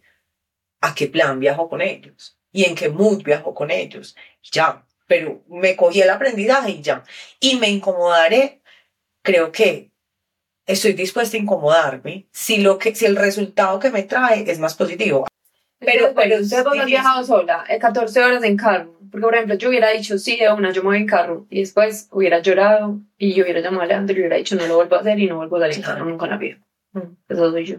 ¿A qué plan viajo con ellos? ¿Y en qué mood viajo con ellos? Ya. Pero me cogí el aprendizaje y ya. Y me incomodaré. Creo que estoy dispuesta a incomodarme si, lo que, si el resultado que me trae es más positivo. Pero- Pero, pero ustedes vos has viajado sola, eh, 14 horas en carro. Porque, por ejemplo, yo hubiera dicho, sí, de una, yo me voy en carro. Y después hubiera llorado y yo hubiera llamado a Alejandro y hubiera dicho, no lo vuelvo a hacer y no vuelvo a salir en carro nunca en la vida. Mm. Eso soy yo.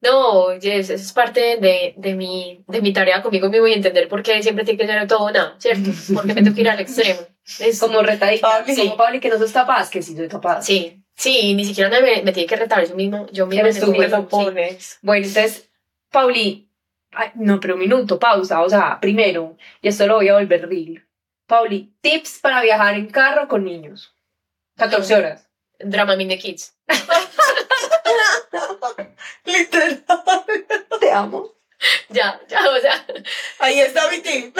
No, oye, eso es parte de, de, mi, de mi tarea conmigo mismo y entender por qué siempre tiene que ser todo o nada, ¿cierto? [laughs] Porque me tengo que ir al extremo. Es Como retadita. Pauli. Como Pauli que no sos capaz, que sí soy capaz. Sí, sí, ni siquiera me, me tiene que retar eso mismo. Yo Eres me tú pongo- lo sí. pones. Bueno, entonces, Pauli, ay, no, pero un minuto, pausa, o sea, primero, y esto lo voy a volver real. Pauli, tips para viajar en carro con niños. 14 horas. Dramamine Kids. Literal. Te amo. Ya, ya, o sea. Ahí está mi tip.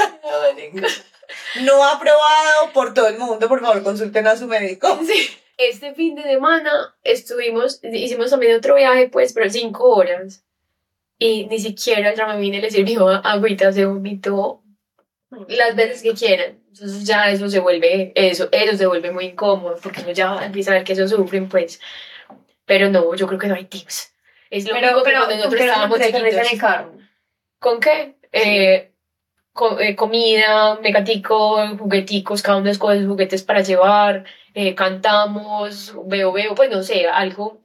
No aprobado por todo el mundo. Por favor, consulten a su médico. Sí. Este fin de semana estuvimos, hicimos también otro viaje, pues, pero cinco horas. Y ni siquiera el Dramamine le sirvió agüita, se vomitó las veces que quieran. Entonces ya eso se vuelve, eso, eso se vuelve muy incómodo, porque uno ya empieza a ver que eso sufren, pues. Pero no, yo creo que no hay tips. Es lo Pero, mismo que pero, cuando nosotros pero estábamos en chiquitos. el carro. ¿Con qué? Eh, co- eh, comida, megatico, jugueticos, cada uno escoge sus juguetes para llevar, eh, cantamos, veo, veo, pues no sé, algo.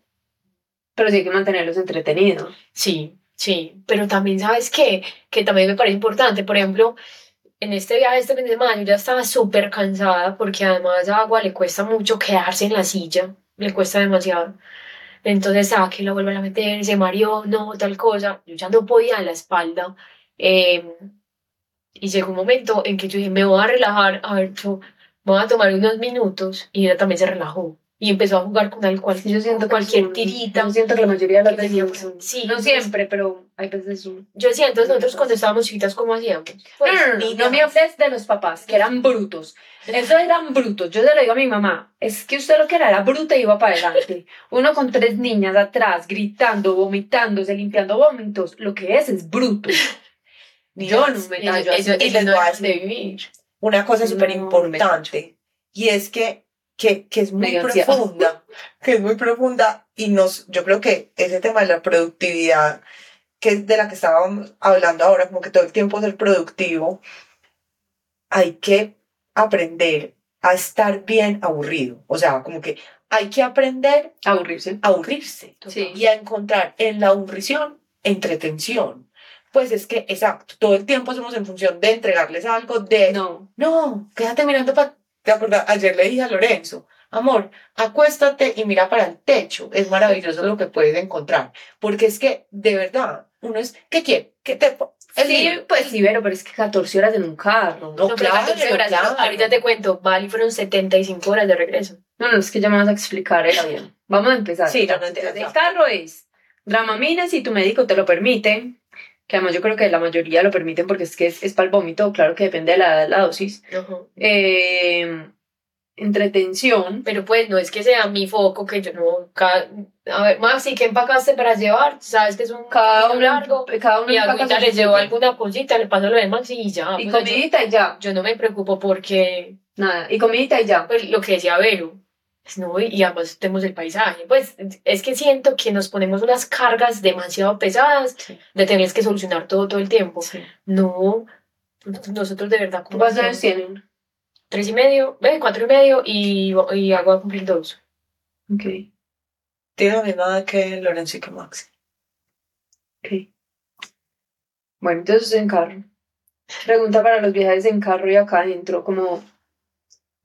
Pero sí hay que mantenerlos entretenidos. Sí, sí, pero también, ¿sabes qué? Que también me parece importante, por ejemplo, en este viaje este fin de semana yo ya estaba súper cansada porque además a Agua le cuesta mucho quedarse en la silla, le cuesta demasiado. Entonces, ah, que la vuelvan a meter, se mareó, no, tal cosa. Yo ya no podía en la espalda. eh, y llegó un momento en que yo dije, me voy a relajar, a ver, yo voy a tomar unos minutos. Y ella también se relajó y empezó a jugar con algo, Yo siento cualquier tirita. Yo siento que la mayoría de las que veces tenía- son- sí, No siempre, pero hay veces son. Yo entonces nosotros cuando estábamos chiquitas, ¿cómo hacíamos? Pues, no, no, no, no, me hables de los papás, que eran brutos. Eso eran brutos. Yo se lo digo a mi mamá. Es que usted lo que era era bruta y iba para adelante. Uno con tres niñas atrás, gritando, vomitándose, limpiando vómitos. Lo que es es bruto. Yo no me Eso, así. eso, y eso les no es vivir. Una cosa súper importante. Y es que, que, que es muy profunda. Que es muy profunda. Y nos, yo creo que ese tema de la productividad, que es de la que estábamos hablando ahora, como que todo el tiempo ser productivo, hay que aprender a estar bien aburrido. O sea, como que hay que aprender Aburrirse. a aburrirse Sí. y a encontrar en la aburrición entretención. Pues es que, exacto, todo el tiempo somos en función de entregarles algo, de No. no, quédate mirando para... ¿Te acuerdas? Ayer le dije a Lorenzo, amor, acuéstate y mira para el techo. Es maravilloso lo que puedes encontrar. Porque es que, de verdad, uno es, ¿qué quiere? ¿Qué te... el Sí, libro? pues sí, pero, pero es que 14 horas en un carro. No, No, pero claro, 14 horas, claro. Ahorita te cuento, Bali fueron 75 horas de regreso. No, no, es que ya me vas a explicar el avión. Vamos a empezar. Sí, no, no. El carro es Dramamine si tu médico te lo permite, que además yo creo que la mayoría lo permiten porque es que es, es para el vómito, claro que depende de la, de la dosis. Eh, entretención, Pero pues no es que sea mi foco, que yo no. A ver, Maxi, ¿qué empacaste para llevar? Sabes que es un cada uno, largo. cada uno Y agüita le llevo alguna cosita, le paso lo de Maxi y ya. Y yo, comidita y ya, yo no me preocupo porque, nada, y comidita y ya. pues lo que decía Vero, pues, no, y además tenemos el paisaje. Pues es que siento que nos ponemos unas cargas demasiado pesadas Sí. de tener que solucionar todo todo el tiempo. Sí. No, nosotros de verdad, como ¿Cuántos años tienen? Tres y medio, ve, cuatro y medio y, y hago a cumplir dos. Ok, Tiene la misma edad que Lorenzo y que Maxi. ok. Bueno, entonces en carro. Pregunta para los viajes en carro y acá adentro, como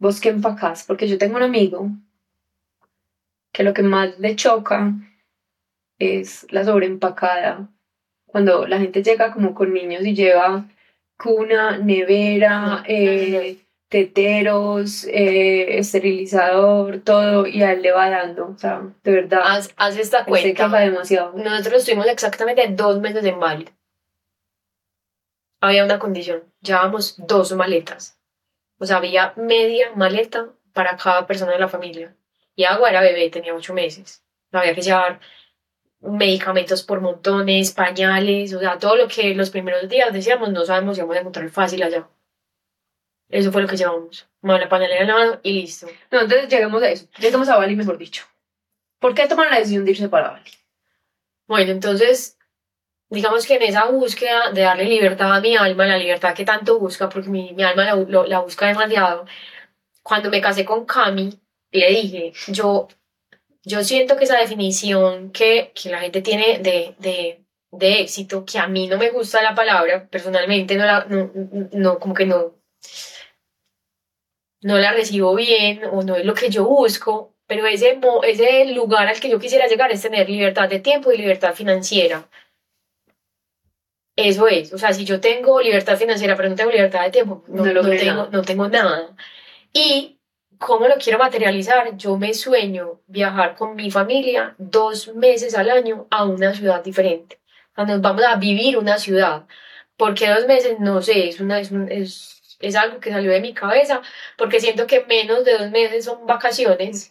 vos qué empacás, porque yo tengo un amigo que lo que más le choca es la sobreempacada. Cuando la gente llega como con niños y lleva cuna, nevera, eh, teteros, eh, esterilizador, todo, y a él le va dando. O sea, de verdad, Haz, haz esta cuenta. queja demasiado. Nosotros estuvimos exactamente dos meses en Bali. Había una condición, llevábamos dos maletas. O sea, había media maleta para cada persona de la familia. Y Agua era bebé, tenía ocho meses. No había que llevar medicamentos por montones, pañales, o sea, todo lo que los primeros días decíamos, no sabemos si vamos a encontrar fácil allá. Eso fue lo que llevamos. Bueno, la pañalera en la mano y listo. No, entonces lleguemos a eso. Lleguemos a Bali, mejor dicho. ¿Por qué toman la decisión de irse para Bali? Bueno, entonces, digamos que en esa búsqueda de darle libertad a mi alma, la libertad que tanto busca, porque mi, mi alma la, lo- la busca demasiado, cuando me casé con Cami, le dije, yo, yo siento que esa definición que, que la gente tiene de, de, de éxito, que a mí no me gusta la palabra, personalmente, no, la, no, no como que no, no la recibo bien o no es lo que yo busco, pero ese, ese lugar al que yo quisiera llegar es tener libertad de tiempo y libertad financiera. Eso es, o sea, si yo tengo libertad financiera pero no tengo libertad de tiempo, no, no, tengo, no tengo nada. Y ¿cómo lo quiero materializar? Yo me sueño viajar con mi familia dos meses al año a una ciudad diferente. nos vamos a vivir una ciudad. ¿Por qué dos meses? No sé, es, una, es, es, es, algo que salió de mi cabeza, porque siento que menos de dos meses son vacaciones.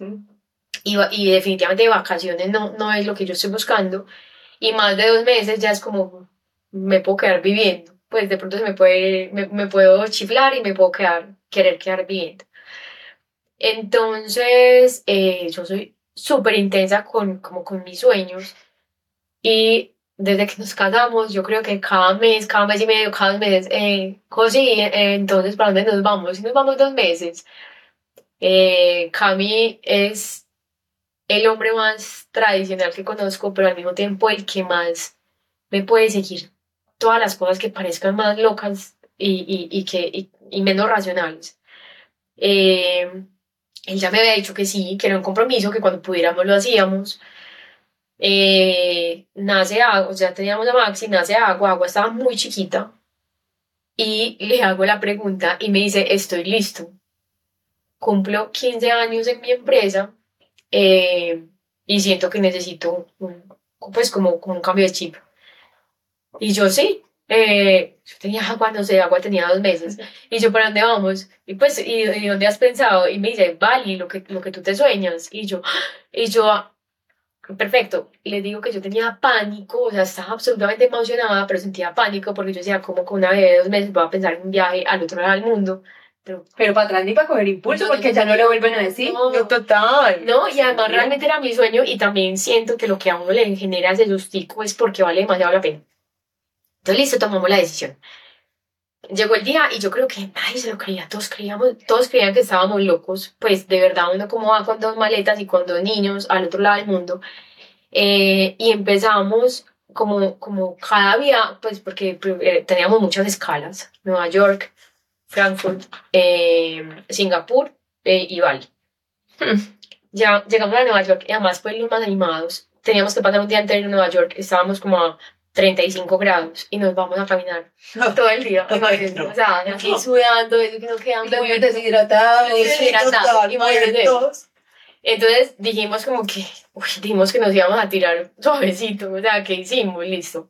y, y, definitivamente vacaciones no, no es lo que yo estoy buscando. Y más de dos meses ya es como me puedo quedar viviendo. Pues de pronto se me puede, me, me puedo chiflar y me puedo quedar, querer quedar viviendo. Entonces, eh, yo soy súper intensa con, como con mis sueños y desde que nos casamos, yo creo que cada mes, cada mes y medio, cada mes, eh, José, eh, entonces, ¿para dónde nos vamos? Si nos vamos dos meses. Eh, Cami es el hombre más tradicional que conozco, pero al mismo tiempo el que más me puede seguir todas las cosas que parezcan más locas y, y, y que, y, menos racionales. Eh, él ya me había dicho que sí, que era un compromiso, que cuando pudiéramos lo hacíamos. Eh, nace agua, sea, teníamos a Maxi, nace agua, agua estaba muy chiquita. Y le hago la pregunta y me dice, estoy listo. Cumplo 15 años en mi empresa eh, y siento que necesito pues como, como un cambio de chip. Y yo sí, eh, yo tenía agua, no sé, agua tenía dos meses. Y yo, ¿para dónde vamos? Y pues, ¿y, dónde has pensado? Y me dice, vale, lo que, lo que tú te sueñas. Y yo, y yo, perfecto. Y le digo que yo tenía pánico, o sea, estaba absolutamente emocionada, pero sentía pánico porque yo decía, como con una bebé de dos meses voy a pensar en un viaje al otro lado del mundo. Pero, pero para atrás ni para coger impulso, porque ya no le vuelven a decir. No, total. No, y además realmente era mi sueño y también siento que lo que a uno le genera ese sustico es porque vale demasiado la pena. Entonces, listo, tomamos la decisión. Llegó el día y yo creo que nadie se lo creía, todos creíamos, todos creían que estábamos locos, pues de verdad uno como va con dos maletas y con dos niños al otro lado del mundo. Eh, y empezamos como, como cada día, pues porque eh, teníamos muchas escalas, Nueva York, Frankfurt, eh, Singapur y Bali. Hmm. Ya llegamos a Nueva York y además pues los más animados. Teníamos que pasar un día entero en Nueva York, estábamos como a 35 grados y nos vamos a caminar [laughs] todo el día. O sea, aquí sudando, eso que nos queda muy deshidratados, deshidratados. Entonces dijimos como que, uy, dijimos que nos íbamos a tirar suavecito, o sea, que hicimos, listo.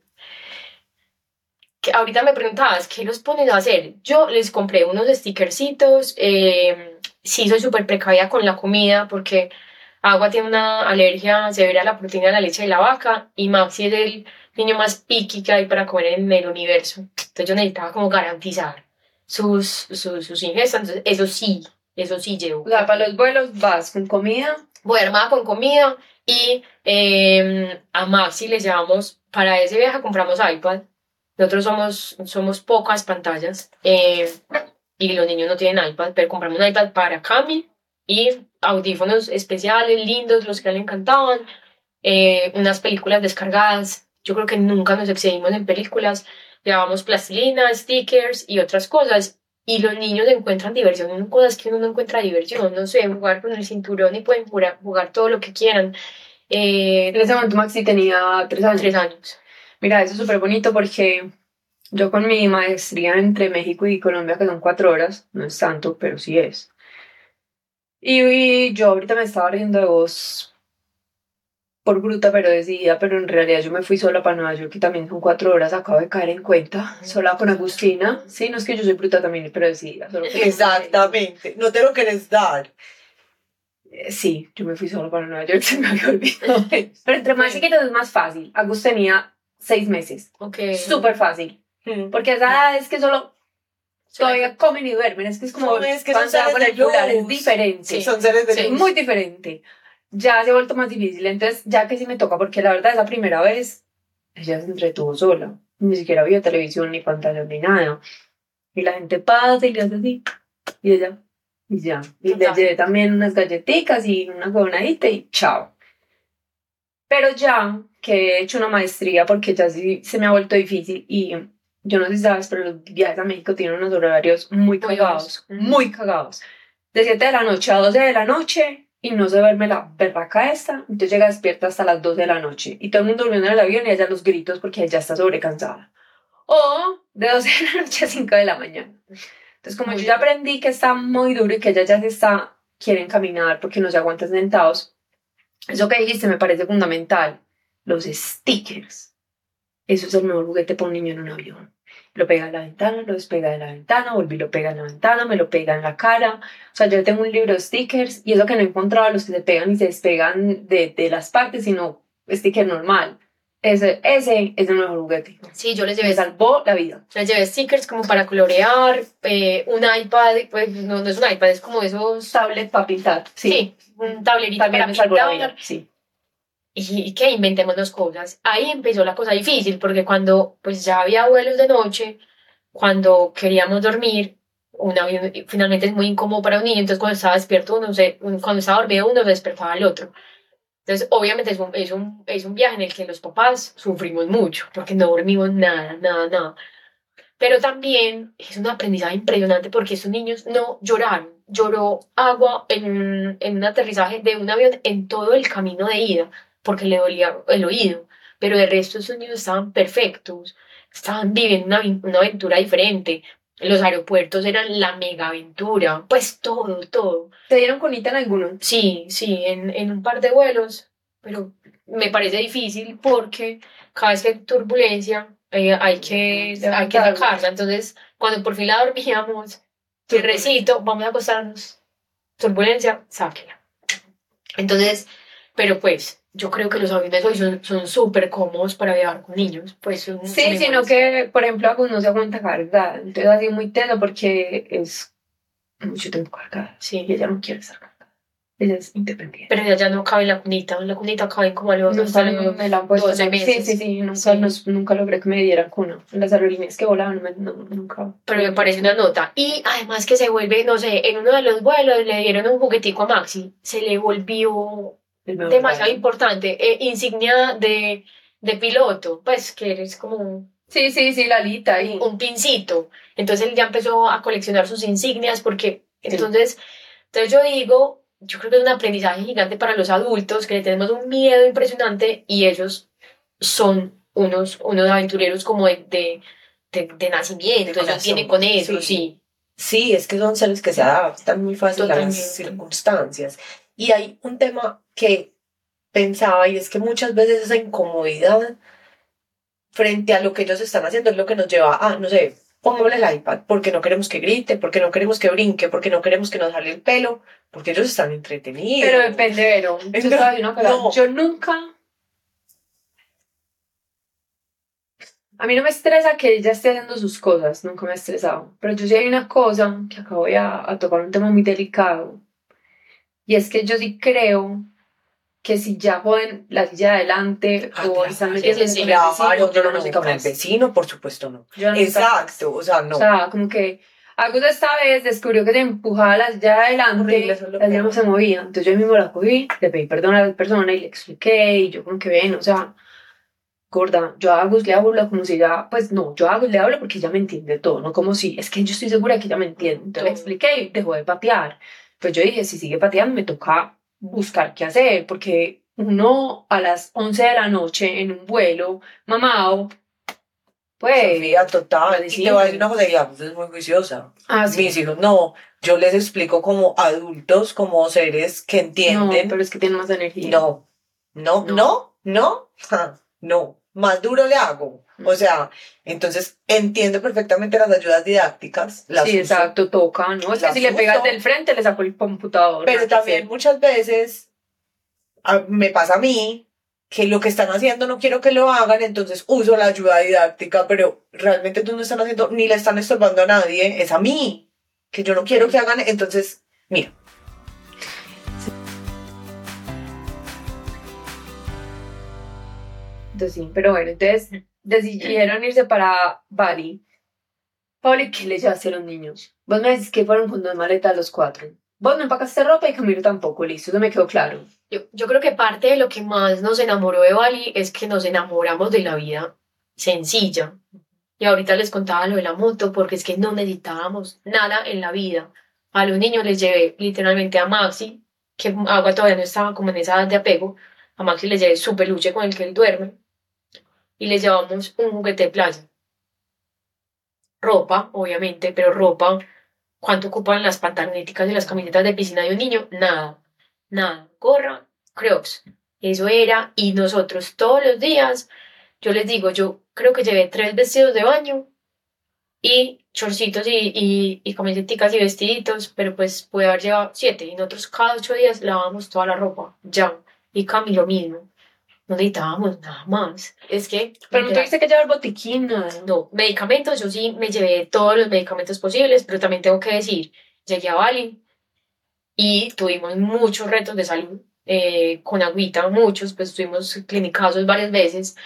Que ahorita me preguntabas, ¿qué los pones a hacer? Yo les compré unos stickercitos, eh, sí soy súper precavida con la comida porque Agua tiene una alergia severa a la proteína de la leche de la vaca y Maxi es el niño más piqui que hay para comer en el universo. Entonces yo necesitaba como garantizar sus, sus, sus ingestas. Entonces eso sí, eso sí llevo. O sea, para los vuelos vas con comida. Voy armada con comida y eh, a Maxi le llevamos, para ese viaje compramos iPad. Nosotros somos, somos pocas pantallas eh, y los niños no tienen iPad, pero compramos un iPad para Cami y audífonos especiales, lindos, los que le encantaban, eh, unas películas descargadas yo creo que nunca nos excedimos en películas. Llevamos plastilina, stickers y otras cosas. Y los niños encuentran diversión en cosas que uno no encuentra diversión. No sé, jugar con el cinturón y pueden jugar, jugar todo lo que quieran. Eh, en ese momento Maxi tenía tres años. Tres años. Mira, eso es súper bonito porque yo con mi maestría entre México y Colombia, que son cuatro horas, no es tanto, pero sí es. Y, y yo ahorita me estaba riendo de vos por bruta pero decidida, pero en realidad yo me fui sola para Nueva York y también son cuatro horas, acabo de caer en cuenta, sola con Agustina. Sí, no es que yo soy bruta también, pero decidida. Exactamente, no te lo quieres dar. Eh, sí, yo me fui sola para Nueva York, [laughs] se me había olvidado. pero entre más chiquitos es más fácil. Agus tenía seis meses. Ok. Súper fácil. Hmm. Porque esa es que solo todavía comen y duermen. Es que es como es que son seres de luz. es diferente. Sí, son seres de luz. Muy diferente ya se ha vuelto más difícil. Entonces, ya que sí me toca, porque la verdad es la primera vez, ella se entretuvo sola. Ni siquiera había televisión, ni pantalla, ni nada. Y la gente pasa y le hace así. Y ella, y ya. Y le llevé también unas galletitas y una gobernadita y chao. Pero ya que he hecho una maestría, porque ya sí se me ha vuelto difícil y yo no sé si sabes, pero los viajes a México tienen unos horarios muy cagados, muy cagados de 7 de la noche a 12 de la noche y no se duerme la berraca esta, entonces llega despierta hasta las 2 de la noche y todo el mundo durmiendo en el avión y ella los gritos porque ella está sobrecansada. O de 12 de la noche a 5 de la mañana. Entonces, como Muy yo ya aprendí que está muy duro y que ella ya se está, quieren caminar porque no se aguantan sentados, eso que dijiste me parece fundamental. Los stickers. Eso es el mejor juguete para un niño en un avión. Lo pega en la ventana, lo despega de la ventana, volví lo pega en la ventana, me lo pega en la cara. O sea, yo tengo un libro de stickers y es lo que no he encontrado, los que se pegan y se despegan de, de las partes, sino sticker normal. Ese, ese es el mejor juguete. Sí, yo les Me llevé, salvó la vida. les llevé stickers como para colorear, eh, un iPad, pues no, no es un iPad, es como esos, Tablet para pintar. sí, un tablerito También para me salvó la pintar. vida. Sí. Y que inventemos las cosas. Ahí empezó la cosa difícil, porque cuando pues ya había vuelos de noche, cuando queríamos dormir, un avión finalmente es muy incómodo para un niño, entonces cuando estaba despierto uno, se, cuando estaba dormido uno se despertaba el otro. Entonces, obviamente es un, es, un, es un viaje en el que los papás sufrimos mucho, porque no dormimos nada, nada, nada. Pero también es un aprendizaje impresionante porque estos niños no lloraron. Lloró agua en en un aterrizaje de un avión en todo el camino de ida porque le dolía el oído, pero de resto esos niños estaban perfectos, estaban viviendo una, una aventura diferente. Los aeropuertos eran la mega aventura, pues todo, todo. ¿Te dieron conita en alguno? Sí, sí, en, en un par de vuelos, pero me parece difícil porque cada vez que hay turbulencia eh, hay que, hay que sacarla. Entonces, cuando por fin la dormíamos, el recito, vamos a acostarnos, turbulencia, sáquela. Entonces, pero pues, yo creo que los aviones hoy son súper cómodos para viajar con niños, pues son Sí, sino que, por ejemplo, Agus no se aguanta cargada. Entonces, así muy teso porque es mucho tiempo cargada. Y Sí, ella no quiere estar cargada. Ella es independiente. pero ella ya no cabe en la cunita, en la cunita caben como a los, Nunca hasta los me la han puesto. 12 Sí, meses. sí, sí. Nunca, Sí. nunca logré que me dieran cuna. Las aerolíneas que volaban, no, no, nunca. pero me parece una nota. Y además que se vuelve, no sé, en uno de los vuelos le dieron un juguetico a Maxi, se le volvió demasiado importante, eh, insignia de, de piloto, pues que eres como un, Sí, sí, sí, la alita ahí. un pincito. Entonces él ya empezó a coleccionar sus insignias porque, entonces, entonces yo digo, yo creo que es un aprendizaje gigante para los adultos que le tenemos un miedo impresionante y ellos son unos, unos aventureros como de, de, de, de nacimiento, ellos vienen con eso, sí. sí. Sí, es que son seres que se adaptan muy fácil a las circunstancias. Y hay un tema que pensaba y es que muchas veces esa incomodidad frente a lo que ellos están haciendo es lo que nos lleva a, no sé, pongámosle el iPad, porque no queremos que grite, porque no queremos que brinque, porque no queremos que nos jale el pelo, porque ellos están entretenidos. Pero depende. Yo voy cosa. no. Yo nunca. A mí no me estresa que ella esté haciendo sus cosas, nunca me ha estresado. Pero yo sí hay una cosa que acabo de a, a tocar un tema muy delicado. Y es que yo sí creo que si ya joden la silla de adelante Ah, o claro. están Sí, metiéndose sí, con sí. el vecino, yo no, soy con el capaz. vecino, por supuesto no. Yo. Exacto, o sea, no. O sea, como que Agus esta vez descubrió que se empujaba la silla de adelante, Horrible, la silla no se movía. Entonces yo mismo la cogí, le pedí perdón a la persona y le expliqué, y yo como que ven, o sea, gorda, yo a Agus le hablo como si ella, pues no, yo a Agus le hablo porque ella me entiende todo, no como si, es que yo estoy segura que ella me entiende. Entonces le expliqué y dejó de patear. Pues yo dije, si sigue pateando me toca buscar qué hacer, porque uno a las 11 de la noche en un vuelo, mamado, pues... Sofía, total. Y sí, te voy a decir una cosa, ya, es muy juiciosa. Ah, sí. Mis hijos no, yo les explico como adultos, como seres que No, entienden. pero es que tiene más energía. No, no, No. no, no, ja, [laughs] no, más duro le hago. O sea, entonces entiendo perfectamente las ayudas didácticas, las sí, uso, exacto, toca, ¿no? Es que si le pegas del frente, le saco el computador. pero también muchas veces a- me pasa a mí que lo que están haciendo no quiero que lo hagan, entonces uso la ayuda didáctica, pero realmente tú no están haciendo ni le están estorbando a nadie, es a mí, que yo no quiero que hagan, entonces, mira. Entonces, sí, pero bueno, entonces decidieron irse para Bali. Pauli, ¿qué le llevaste a los niños? Vos me decís que fueron con dos maletas los cuatro. Vos no empacaste ropa y Camilo tampoco, listo, eso me quedó claro. Yo, yo creo que parte de lo que más nos enamoró de Bali es que nos enamoramos de la vida sencilla. Y ahorita les contaba lo de la moto porque es que no necesitábamos nada en la vida. A los niños les llevé literalmente a Maxi, que Agua todavía no estaba como en esa edad de apego. A Maxi les llevé su peluche con el que él duerme. Y les llevamos un juguete de playa. Ropa, obviamente, pero ropa. ¿Cuánto ocupan las pantalonéticas y las camisetas de piscina de un niño? Nada. Nada. Gorra, crocs. Eso era. Y nosotros todos los días, yo les digo, yo creo que llevé tres vestidos de baño y chorcitos y, y, y camisetas y vestiditos, pero pues pude haber llevado siete. Y nosotros cada ocho días lavábamos toda la ropa, ya. Y Cami lo mismo. No necesitábamos nada más. Es que... Pero no tuviste que llevar botiquín, nada. No, medicamentos, yo sí me llevé todos los medicamentos posibles, pero también tengo que decir, llegué a Bali y tuvimos muchos retos de salud, eh, con agüita, muchos, pues tuvimos clinicazos varias veces,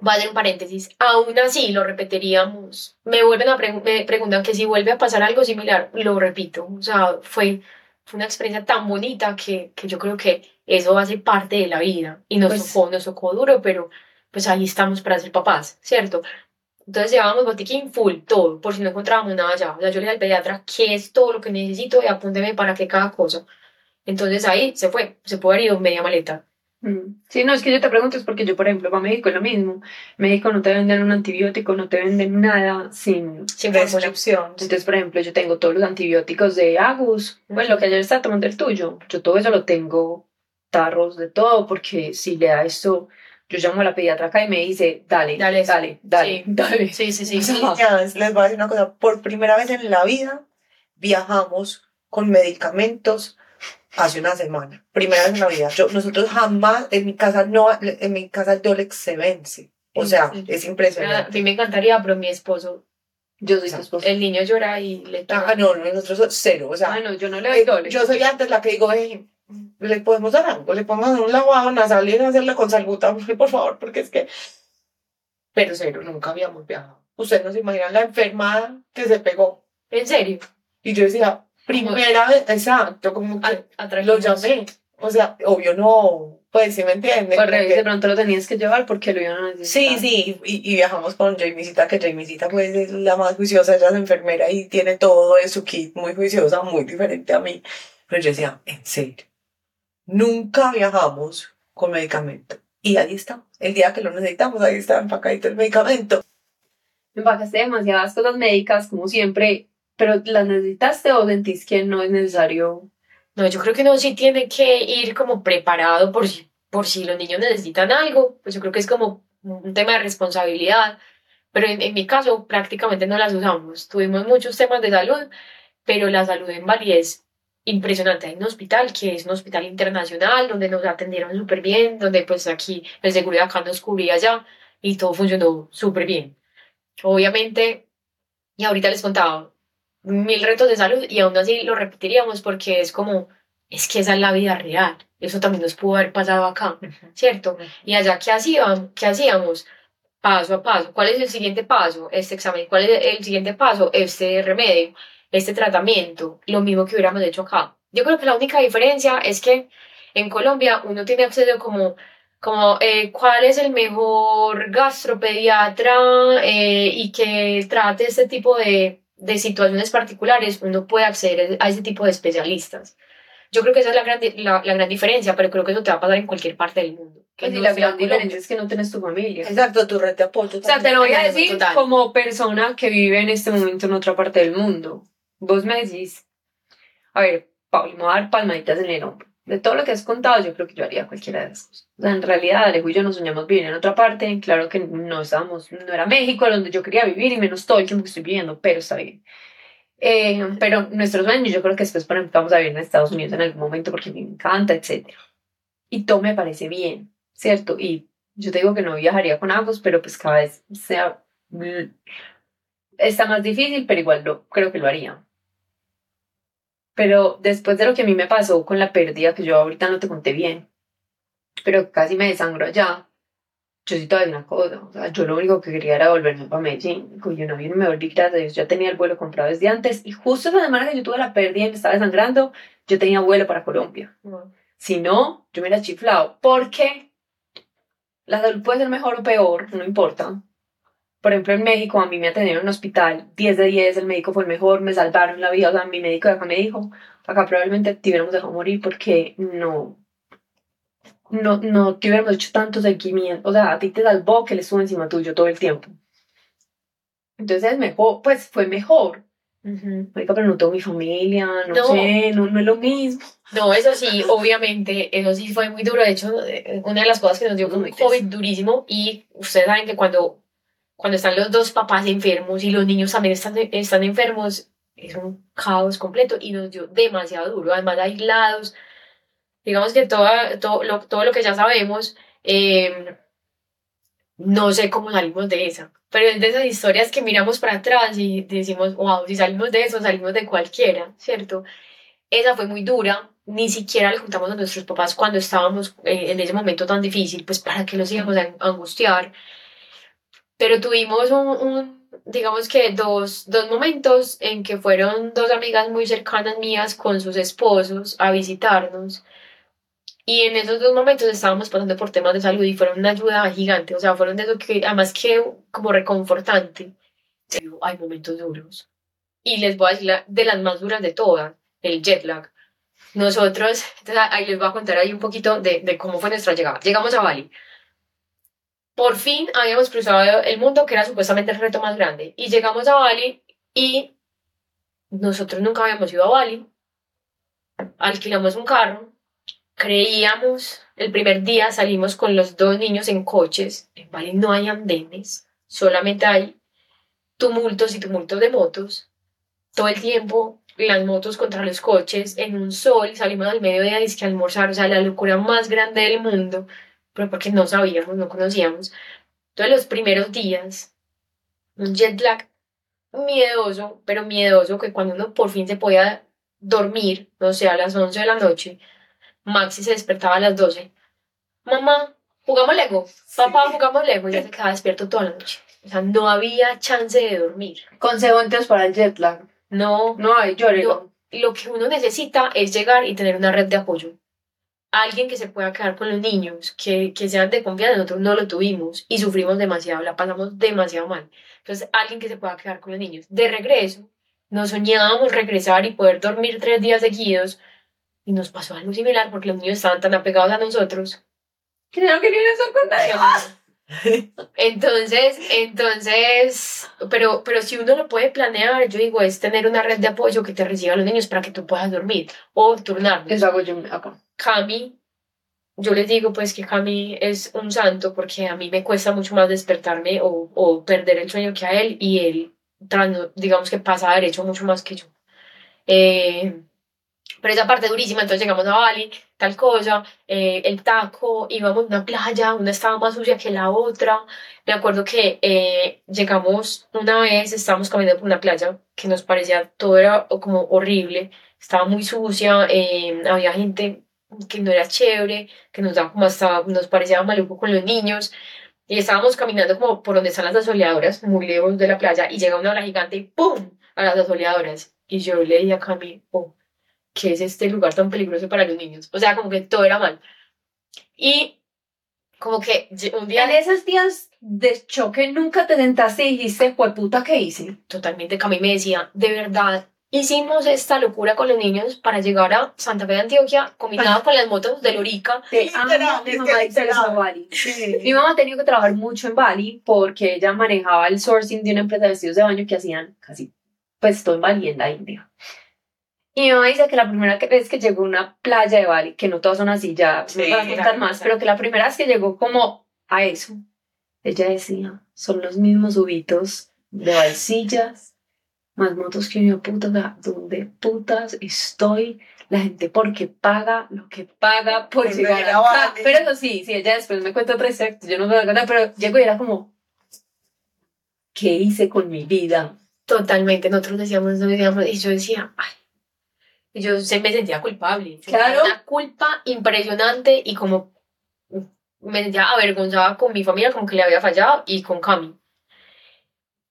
voy a hacer un paréntesis, aún así lo repetiríamos. Me vuelven a pre me preguntan que si vuelve a pasar algo similar, lo repito. O sea, fue, fue una experiencia tan bonita que, que yo creo que eso hace parte de la vida. Y nos, Pues- tocó, nos tocó duro, pero pues ahí estamos para ser papás, ¿cierto? Entonces llevábamos botiquín full, todo, por si no encontrábamos nada ya. O sea, yo le dije al pediatra, ¿qué es todo lo que necesito? Y apúnteme para qué cada cosa. Entonces ahí se fue, se puede haber ido media maleta. Mm. Sí, no, es que yo te pregunto, es porque yo, por ejemplo, para México es lo mismo. México no te venden un antibiótico, no te venden nada sin... Sin fórmula. Descripción. Entonces, por ejemplo, yo tengo todos los antibióticos de Agus, bueno, lo que ayer estaba tomando el tuyo, yo todo eso lo tengo, tarros de todo, porque si le da esto, yo llamo a la pediatra acá y me dice, dale, Dale, dale, dale, sí. dale. Sí, sí, sí. [laughs] Niñas, les voy a decir una cosa. Por primera vez en la vida viajamos con medicamentos hace una semana. Primera vez en la vida. Yo, nosotros jamás, en mi casa no, en mi casa el Dolex se vence. O sea, Sí. es A impresionante. mí me encantaría, pero mi esposo, Yo soy tu esposa. el niño llora y le Ah, no, no, nosotros cero. O sea, Ah, no, yo no le doy eh, doble. yo soy antes la que digo, "Ey, le podemos dar algo, le podemos dar un lavado nasal y hacerle con salbutamol, [laughs] por favor, porque es que. Pero cero, nunca habíamos viajado. Ustedes no se imaginan la enfermada que se pegó. En serio. Y yo decía, primera vez, exacto, como que A, lo llamé. O sea, obvio no, pues sí me entiende. Pues de pronto lo tenías que llevar porque lo iban a necesitar. Sí, sí, y, y viajamos con Jamisita, que Jamisita pues es la más juiciosa, ella es enfermera y tiene todo de su kit, muy juiciosa, muy diferente a mí. Pero yo decía, en serio, nunca viajamos con medicamento. Y ahí está, el día que lo necesitamos, ahí está empacadito el medicamento. Empacaste demasiadas cosas médicas, como siempre, pero ¿las necesitaste o sentís que no es necesario? No, yo creo que uno sí tiene que ir como preparado por si, por si los niños necesitan algo. Pues yo creo que es como un tema de responsabilidad. Pero en, en mi caso prácticamente no las usamos. Tuvimos muchos temas de salud, pero la salud en Bali es impresionante. Hay un hospital que es un hospital internacional donde nos atendieron súper bien, donde pues aquí el seguridad acá nos cubría ya y todo funcionó súper bien. Obviamente, y ahorita les contaba, mil retos de salud y aún así lo repetiríamos porque es como, es que esa es la vida real. Eso también nos pudo haber pasado acá, ¿cierto? Y allá, ¿qué hacíamos? ¿Qué hacíamos? Paso a paso. ¿Cuál es el siguiente paso? Este examen. ¿Cuál es el siguiente paso? Este remedio, este tratamiento. Lo mismo que hubiéramos hecho acá. Yo creo que la única diferencia es que en Colombia uno tiene acceso como como eh, cuál es el mejor gastropediatra eh, y que trate este tipo de, de situaciones particulares, uno puede acceder a ese tipo de especialistas. Yo creo que esa es la gran, la, la gran diferencia, pero creo que eso te va a pasar en cualquier parte del mundo. Pues y no la sea gran diferencia es que no tienes tu familia. Exacto, tu red de apoyo. O sea, te lo voy a Total. decir como persona que vive en este momento en otra parte del mundo. Vos me decís, a ver, Pablo, me voy a dar palmaditas en el hombro. De todo lo que has contado, yo creo que yo haría cualquiera de esas cosas. En realidad, Alejo y yo nos soñamos vivir en otra parte. Claro que no estábamos, no era México donde yo quería vivir y menos todo el tiempo que estoy viviendo, pero está bien. Eh, pero nuestros sueños, yo creo que después, vamos a vivir en Estados Unidos en algún momento porque me encanta, etc. Y todo me parece bien, ¿cierto? Y yo te digo que no viajaría con ambos, pero pues cada vez sea, mm, está más difícil, pero igual lo, creo que lo haría. Pero después de lo que a mí me pasó con la pérdida, que yo ahorita no te conté bien, pero casi me desangro allá, yo sí te voy a decir una cosa, o sea, yo lo único que quería era volverme para Medellín, yo no vine, me volví, gracias a Dios, ya tenía el vuelo comprado desde antes, y justo esa semana que yo tuve la pérdida y me estaba desangrando, yo tenía vuelo para Colombia. Si no, yo me hubiera chiflado. Porque la salud puede ser mejor o peor, no importa. Por ejemplo, en México a mí me atendieron en un hospital 10 de 10, el médico fue el mejor, me salvaron la vida, o sea, mi médico de acá me dijo, acá probablemente te hubiéramos dejado morir porque no, no, no te hubiéramos hecho tanto seguimiento, o sea, a ti te salvó que le estuvo encima tuyo todo el tiempo. Entonces es mejor, pues fue mejor. Marica, pero no tengo mi familia, no, No. sé, no, no es lo mismo. No, eso sí, obviamente, eso sí fue muy duro. De hecho, eh, una de las cosas que nos dio un Muy COVID durísimo y ustedes saben que cuando, cuando están los dos papás enfermos y los niños también están, están enfermos, es un caos completo y nos dio demasiado duro. Además, aislados, digamos que toda, todo, lo, todo lo que ya sabemos, eh, no sé cómo salimos de esa. Pero es de esas historias que miramos para atrás y decimos, wow, si salimos de eso, salimos de cualquiera, ¿cierto? Esa fue muy dura, ni siquiera le contamos a nuestros papás cuando estábamos eh, en ese momento tan difícil, pues para que los íbamos a angustiar. Pero tuvimos un, digamos que dos, dos momentos en que fueron dos amigas muy cercanas mías con sus esposos a visitarnos. Y en esos dos momentos estábamos pasando por temas de salud y fueron una ayuda gigante, o sea, fueron de eso que, además que como reconfortante. Pero hay momentos duros. Y les voy a decir la- de las más duras de todas, el jet lag. Nosotros, [laughs] entonces, ahí les voy a contar ahí un poquito de, de cómo fue nuestra llegada. Llegamos a Bali. Por fin habíamos cruzado el mundo, que era supuestamente el reto más grande. Y llegamos a Bali y nosotros nunca habíamos ido a Bali. Alquilamos un carro. Creíamos, el primer día salimos con los dos niños en coches. En Bali no hay andenes, solamente hay tumultos y tumultos de motos. Todo el tiempo las motos contra los coches, en un sol, salimos al mediodía y que a almorzar, o sea, la locura más grande del mundo, pero porque no sabíamos, no conocíamos. Entonces los primeros días, un jet lag miedoso, pero miedoso, que cuando uno por fin se podía dormir, no sé, a las 11 de la noche, Maxi se despertaba a las 12. Mamá, jugamos Lego. Papá, jugamos Lego. Y ya se quedaba despierto toda la noche. O sea, no había chance de dormir. Consejo entonces para el jet lag. No, No hay, llórelo. lo que uno necesita es llegar y tener una red de apoyo. Alguien que se pueda quedar con los niños, que, que sean de confianza. Nosotros no lo tuvimos y sufrimos demasiado, la pasamos demasiado mal. Entonces, alguien que se pueda quedar con los niños. De regreso, nos soñábamos regresar y poder dormir tres días seguidos. Y nos pasó algo similar porque los niños estaban tan apegados a nosotros Que no querían estar con nadie más. entonces, entonces, pero, pero si uno lo puede planear, yo digo, es tener una red de apoyo que te reciba a los niños para que tú puedas dormir o turnarnos. Eso hago yo acá. Cami, yo les digo pues que Cami es un santo porque a mí me cuesta mucho más despertarme o, perder el sueño que a él y él, digamos que pasa derecho mucho más que yo. Eh, pero esa parte durísima, entonces llegamos a Bali, tal cosa, eh, el taco, íbamos a una playa, una estaba más sucia que la otra. Me acuerdo que eh, llegamos una vez, estábamos caminando por una playa que nos parecía, todo era como horrible, estaba muy sucia, eh, había gente que no era chévere, que nos daba como hasta, nos parecía maluco con los niños. Y estábamos caminando como por donde están las asoleadoras, muy lejos de la playa, y llega una ola gigante y ¡pum! a las asoleadoras. Y yo le dije a Cami, oh, ¿qué es este lugar tan peligroso para los niños? O sea, como que todo era mal. Y como que un día En esos días de choque nunca te sentaste y dijiste, puta, ¿qué hice? totalmente Cami me decía, de verdad, hicimos esta locura con los niños para llegar a Santa Fe de Antioquia, combinada con las motos de Lorica. Literal, mi mamá literal. Mi ha tenido que trabajar mucho en Bali porque ella manejaba el sourcing de una empresa de vestidos de baño que hacían casi, pues todo en Bali, en la India. Y mi mamá dice que la primera vez que llegó a una playa de Bali, que no todas son así, ya Sí, me van a contar más, pero que la primera vez que llegó como a eso, ella decía, son los mismos ubitos de valsillas, más motos que yo, puta, ¿dónde putas estoy? La gente porque paga lo que paga por Por llegar a acá. Bali. Pero eso sí, sí, ella después me cuenta historia, que yo no me doy cuenta, pero llego y era como, ¿qué hice con mi vida? Totalmente, nosotros decíamos, nosotros decíamos, y yo decía, ay, y yo se me sentía culpable. Claro. Una culpa impresionante y como me sentía avergonzada con mi familia, como que le había fallado y con Cami.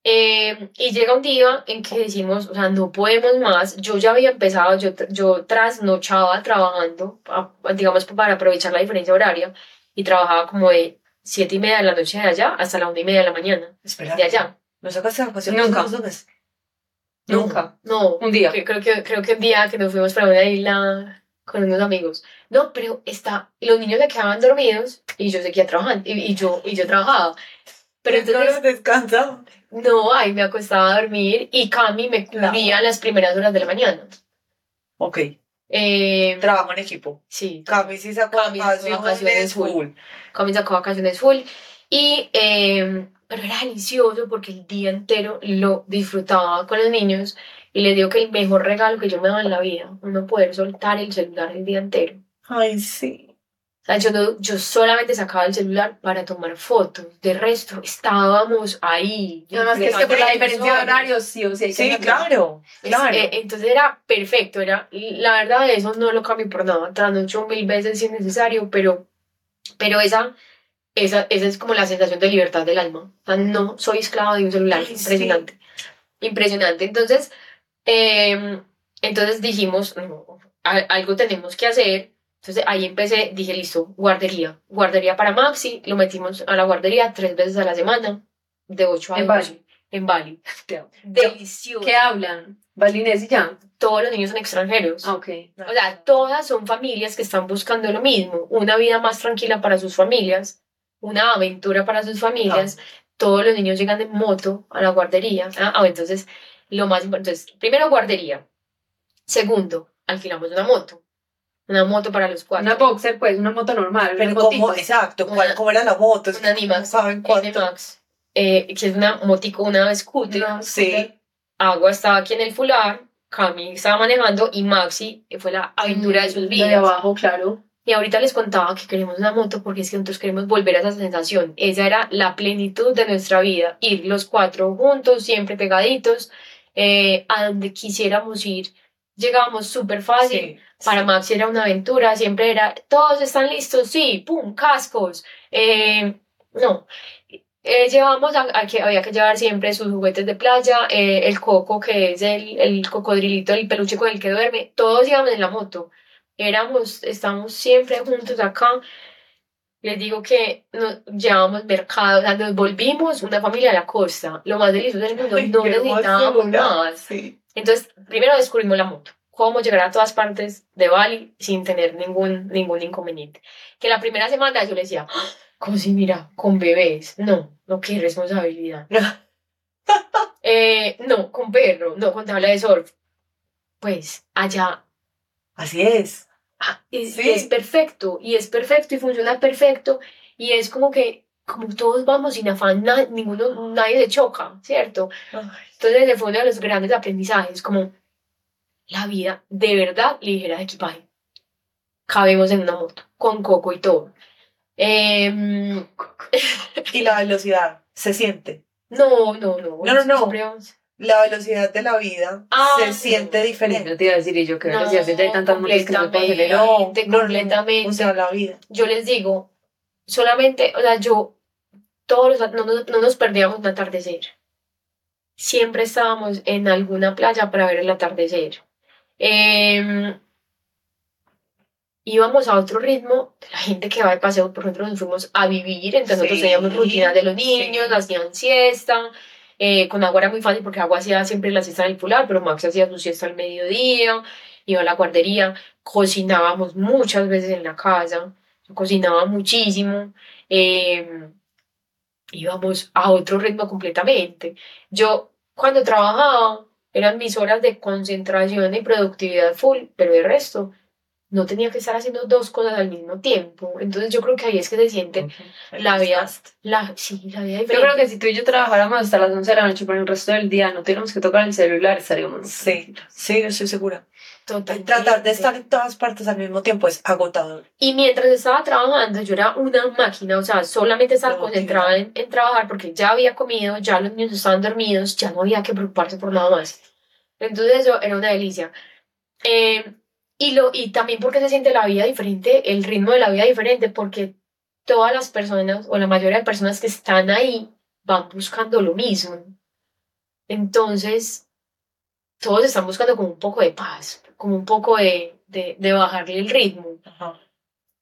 Eh, y llega un día en que decimos, o sea, no podemos más. Yo ya había empezado, yo, yo trasnochaba trabajando, a- digamos, para aprovechar la diferencia horaria, y trabajaba como de siete y media de la noche de allá hasta la una y media de la mañana Espera. de allá. ¿No sacaste vacaciones? Nunca. Nunca. No, Un día. creo que, creo que un día que nos fuimos para una isla con unos amigos. No, pero está, los niños se quedaban dormidos y yo seguía trabajando, y, y yo, y yo trabajaba. Pero entonces, descansa. no, ahí me acostaba a dormir y Cami me cubría las primeras horas de la mañana. Ok. Eh, Trabajo en equipo. sí, Cami sí sacó Cami vacaciones vacaciones full. full. Cami sacó vacaciones full. Y, eh, pero era delicioso porque el día entero lo disfrutaba con los niños y les digo que el mejor regalo que yo me daba en la vida, uno poder soltar el celular el día entero. Ay, sí. Sea, yo, no- yo solamente sacaba el celular para tomar fotos. De resto, estábamos ahí. Además que es que por la diferencia de horarios sí o que Sí, hacerlo. claro. Es- Claro. eh, entonces era perfecto, era, la verdad eso no lo cambio por nada, trasnocho mil veces si es necesario, pero, pero esa, esa, esa es como la sensación de libertad del alma. O sea, no soy esclava de un celular, Ay, sí. impresionante, impresionante. Entonces, eh, entonces dijimos, no, algo tenemos que hacer. Entonces ahí empecé, dije, listo, guardería, guardería para Maxi, lo metimos a la guardería tres veces a la semana, de 8 a En 12, Bali. En Bali. [laughs] Delicioso ¿Qué hablan? Balinés y ya. todos los niños son extranjeros. Ah, ok. O sea, todas son familias que están buscando lo mismo, una vida más tranquila para sus familias, una aventura para sus familias. Todos los niños llegan en moto a la guardería. Ah, ah, entonces, lo más importante, entonces, primero guardería. Segundo, alquilamos una moto. Una moto para los cuatro. Una boxer, pues, una moto normal. Pero una ¿cómo? Exacto. ¿Cuál, Una- ¿Cómo era la moto? Es una Nimax, no saben cuánto. N-Max, eh, que es una motico, una scooter. Una Sí. Agua estaba aquí en el fular, Cami estaba manejando y Maxi fue la aventura de sus vidas. de abajo, claro. Y ahorita les contaba que queremos una moto porque es que nosotros queremos volver a esa sensación. Esa era la plenitud de nuestra vida. Ir los cuatro juntos, siempre pegaditos, eh, a donde quisiéramos ir. Llegábamos súper fácil. Sí. Para Max era una aventura, siempre era, todos están listos, sí, pum, cascos. Eh, no. Eh, llevamos a, a que había que llevar siempre sus juguetes de playa, eh, el coco, que es el, el cocodrilito, el peluche con el que duerme. Todos íbamos en la moto éramos, estamos siempre juntos acá. Les digo que nos llevamos mercado, o sea, nos volvimos una familia de la costa, lo más delicioso del mundo, Ay, no necesitábamos más. Sí. Entonces, primero descubrimos la moto, cómo llegar a todas partes de Bali sin tener ningún, ningún inconveniente. Que la primera semana yo le decía, "Ah, ¿cómo si mira, con bebés? No, no, qué responsabilidad. [laughs] Eh, no, con perro, no, con tabla de surf. Pues allá Así es. Ah, y, Sí. es perfecto, y es perfecto, y funciona perfecto, y es como que, como todos vamos sin afán, na- ninguno, nadie se choca, ¿cierto? Entonces ese fue uno de los grandes aprendizajes, como la vida de verdad ligera de equipaje. Cabemos en una moto, con coco y todo. Em, [laughs] Y la velocidad se siente. no, no, no. No, no, no. La velocidad de la vida Ah, se siente no. diferente. No te iba a decir, y yo que No, velocidad, hay tantas motos que no No, completamente. O sea, la vida. yo les digo, solamente, o sea, yo, todos los, no, nos- no nos perdíamos un atardecer. Siempre estábamos en alguna playa para ver el atardecer. Em, íbamos a otro ritmo, la gente que va de paseo, por ejemplo, nos fuimos a vivir, entonces nosotros Sí, teníamos rutinas de los niños, sí. hacían siesta, eh, con agua era muy fácil porque agua hacía siempre la siesta en el fular, pero Max hacía su siesta al mediodía, iba a la guardería, cocinábamos muchas veces en la casa, yo cocinaba muchísimo, eh, íbamos a otro ritmo completamente. Yo cuando trabajaba eran mis horas de concentración y productividad full, pero el resto no tenía que estar haciendo dos cosas al mismo tiempo. Entonces yo creo que ahí es que se siente la vida, la, sí, la vida Yo diferente. creo que si tú y yo trabajáramos hasta las 11 de la noche, pero el resto del día no tuviéramos que tocar el celular, estaríamos. Sí, sí, yo estoy segura. Totalmente. Tratar de estar en todas partes al mismo tiempo es agotador. Y mientras estaba trabajando, yo era una máquina, o sea, solamente estaba Productiva. concentrada en, en trabajar porque ya había comido, ya los niños estaban dormidos, ya no había que preocuparse por nada más. Entonces eso era una delicia. Eh, y, lo, y también porque se siente la vida diferente, el ritmo de la vida diferente, porque todas las personas, o la mayoría de personas que están ahí, van buscando lo mismo. Entonces, todos están buscando como un poco de paz, como un poco de, de, de bajarle el ritmo. Ajá.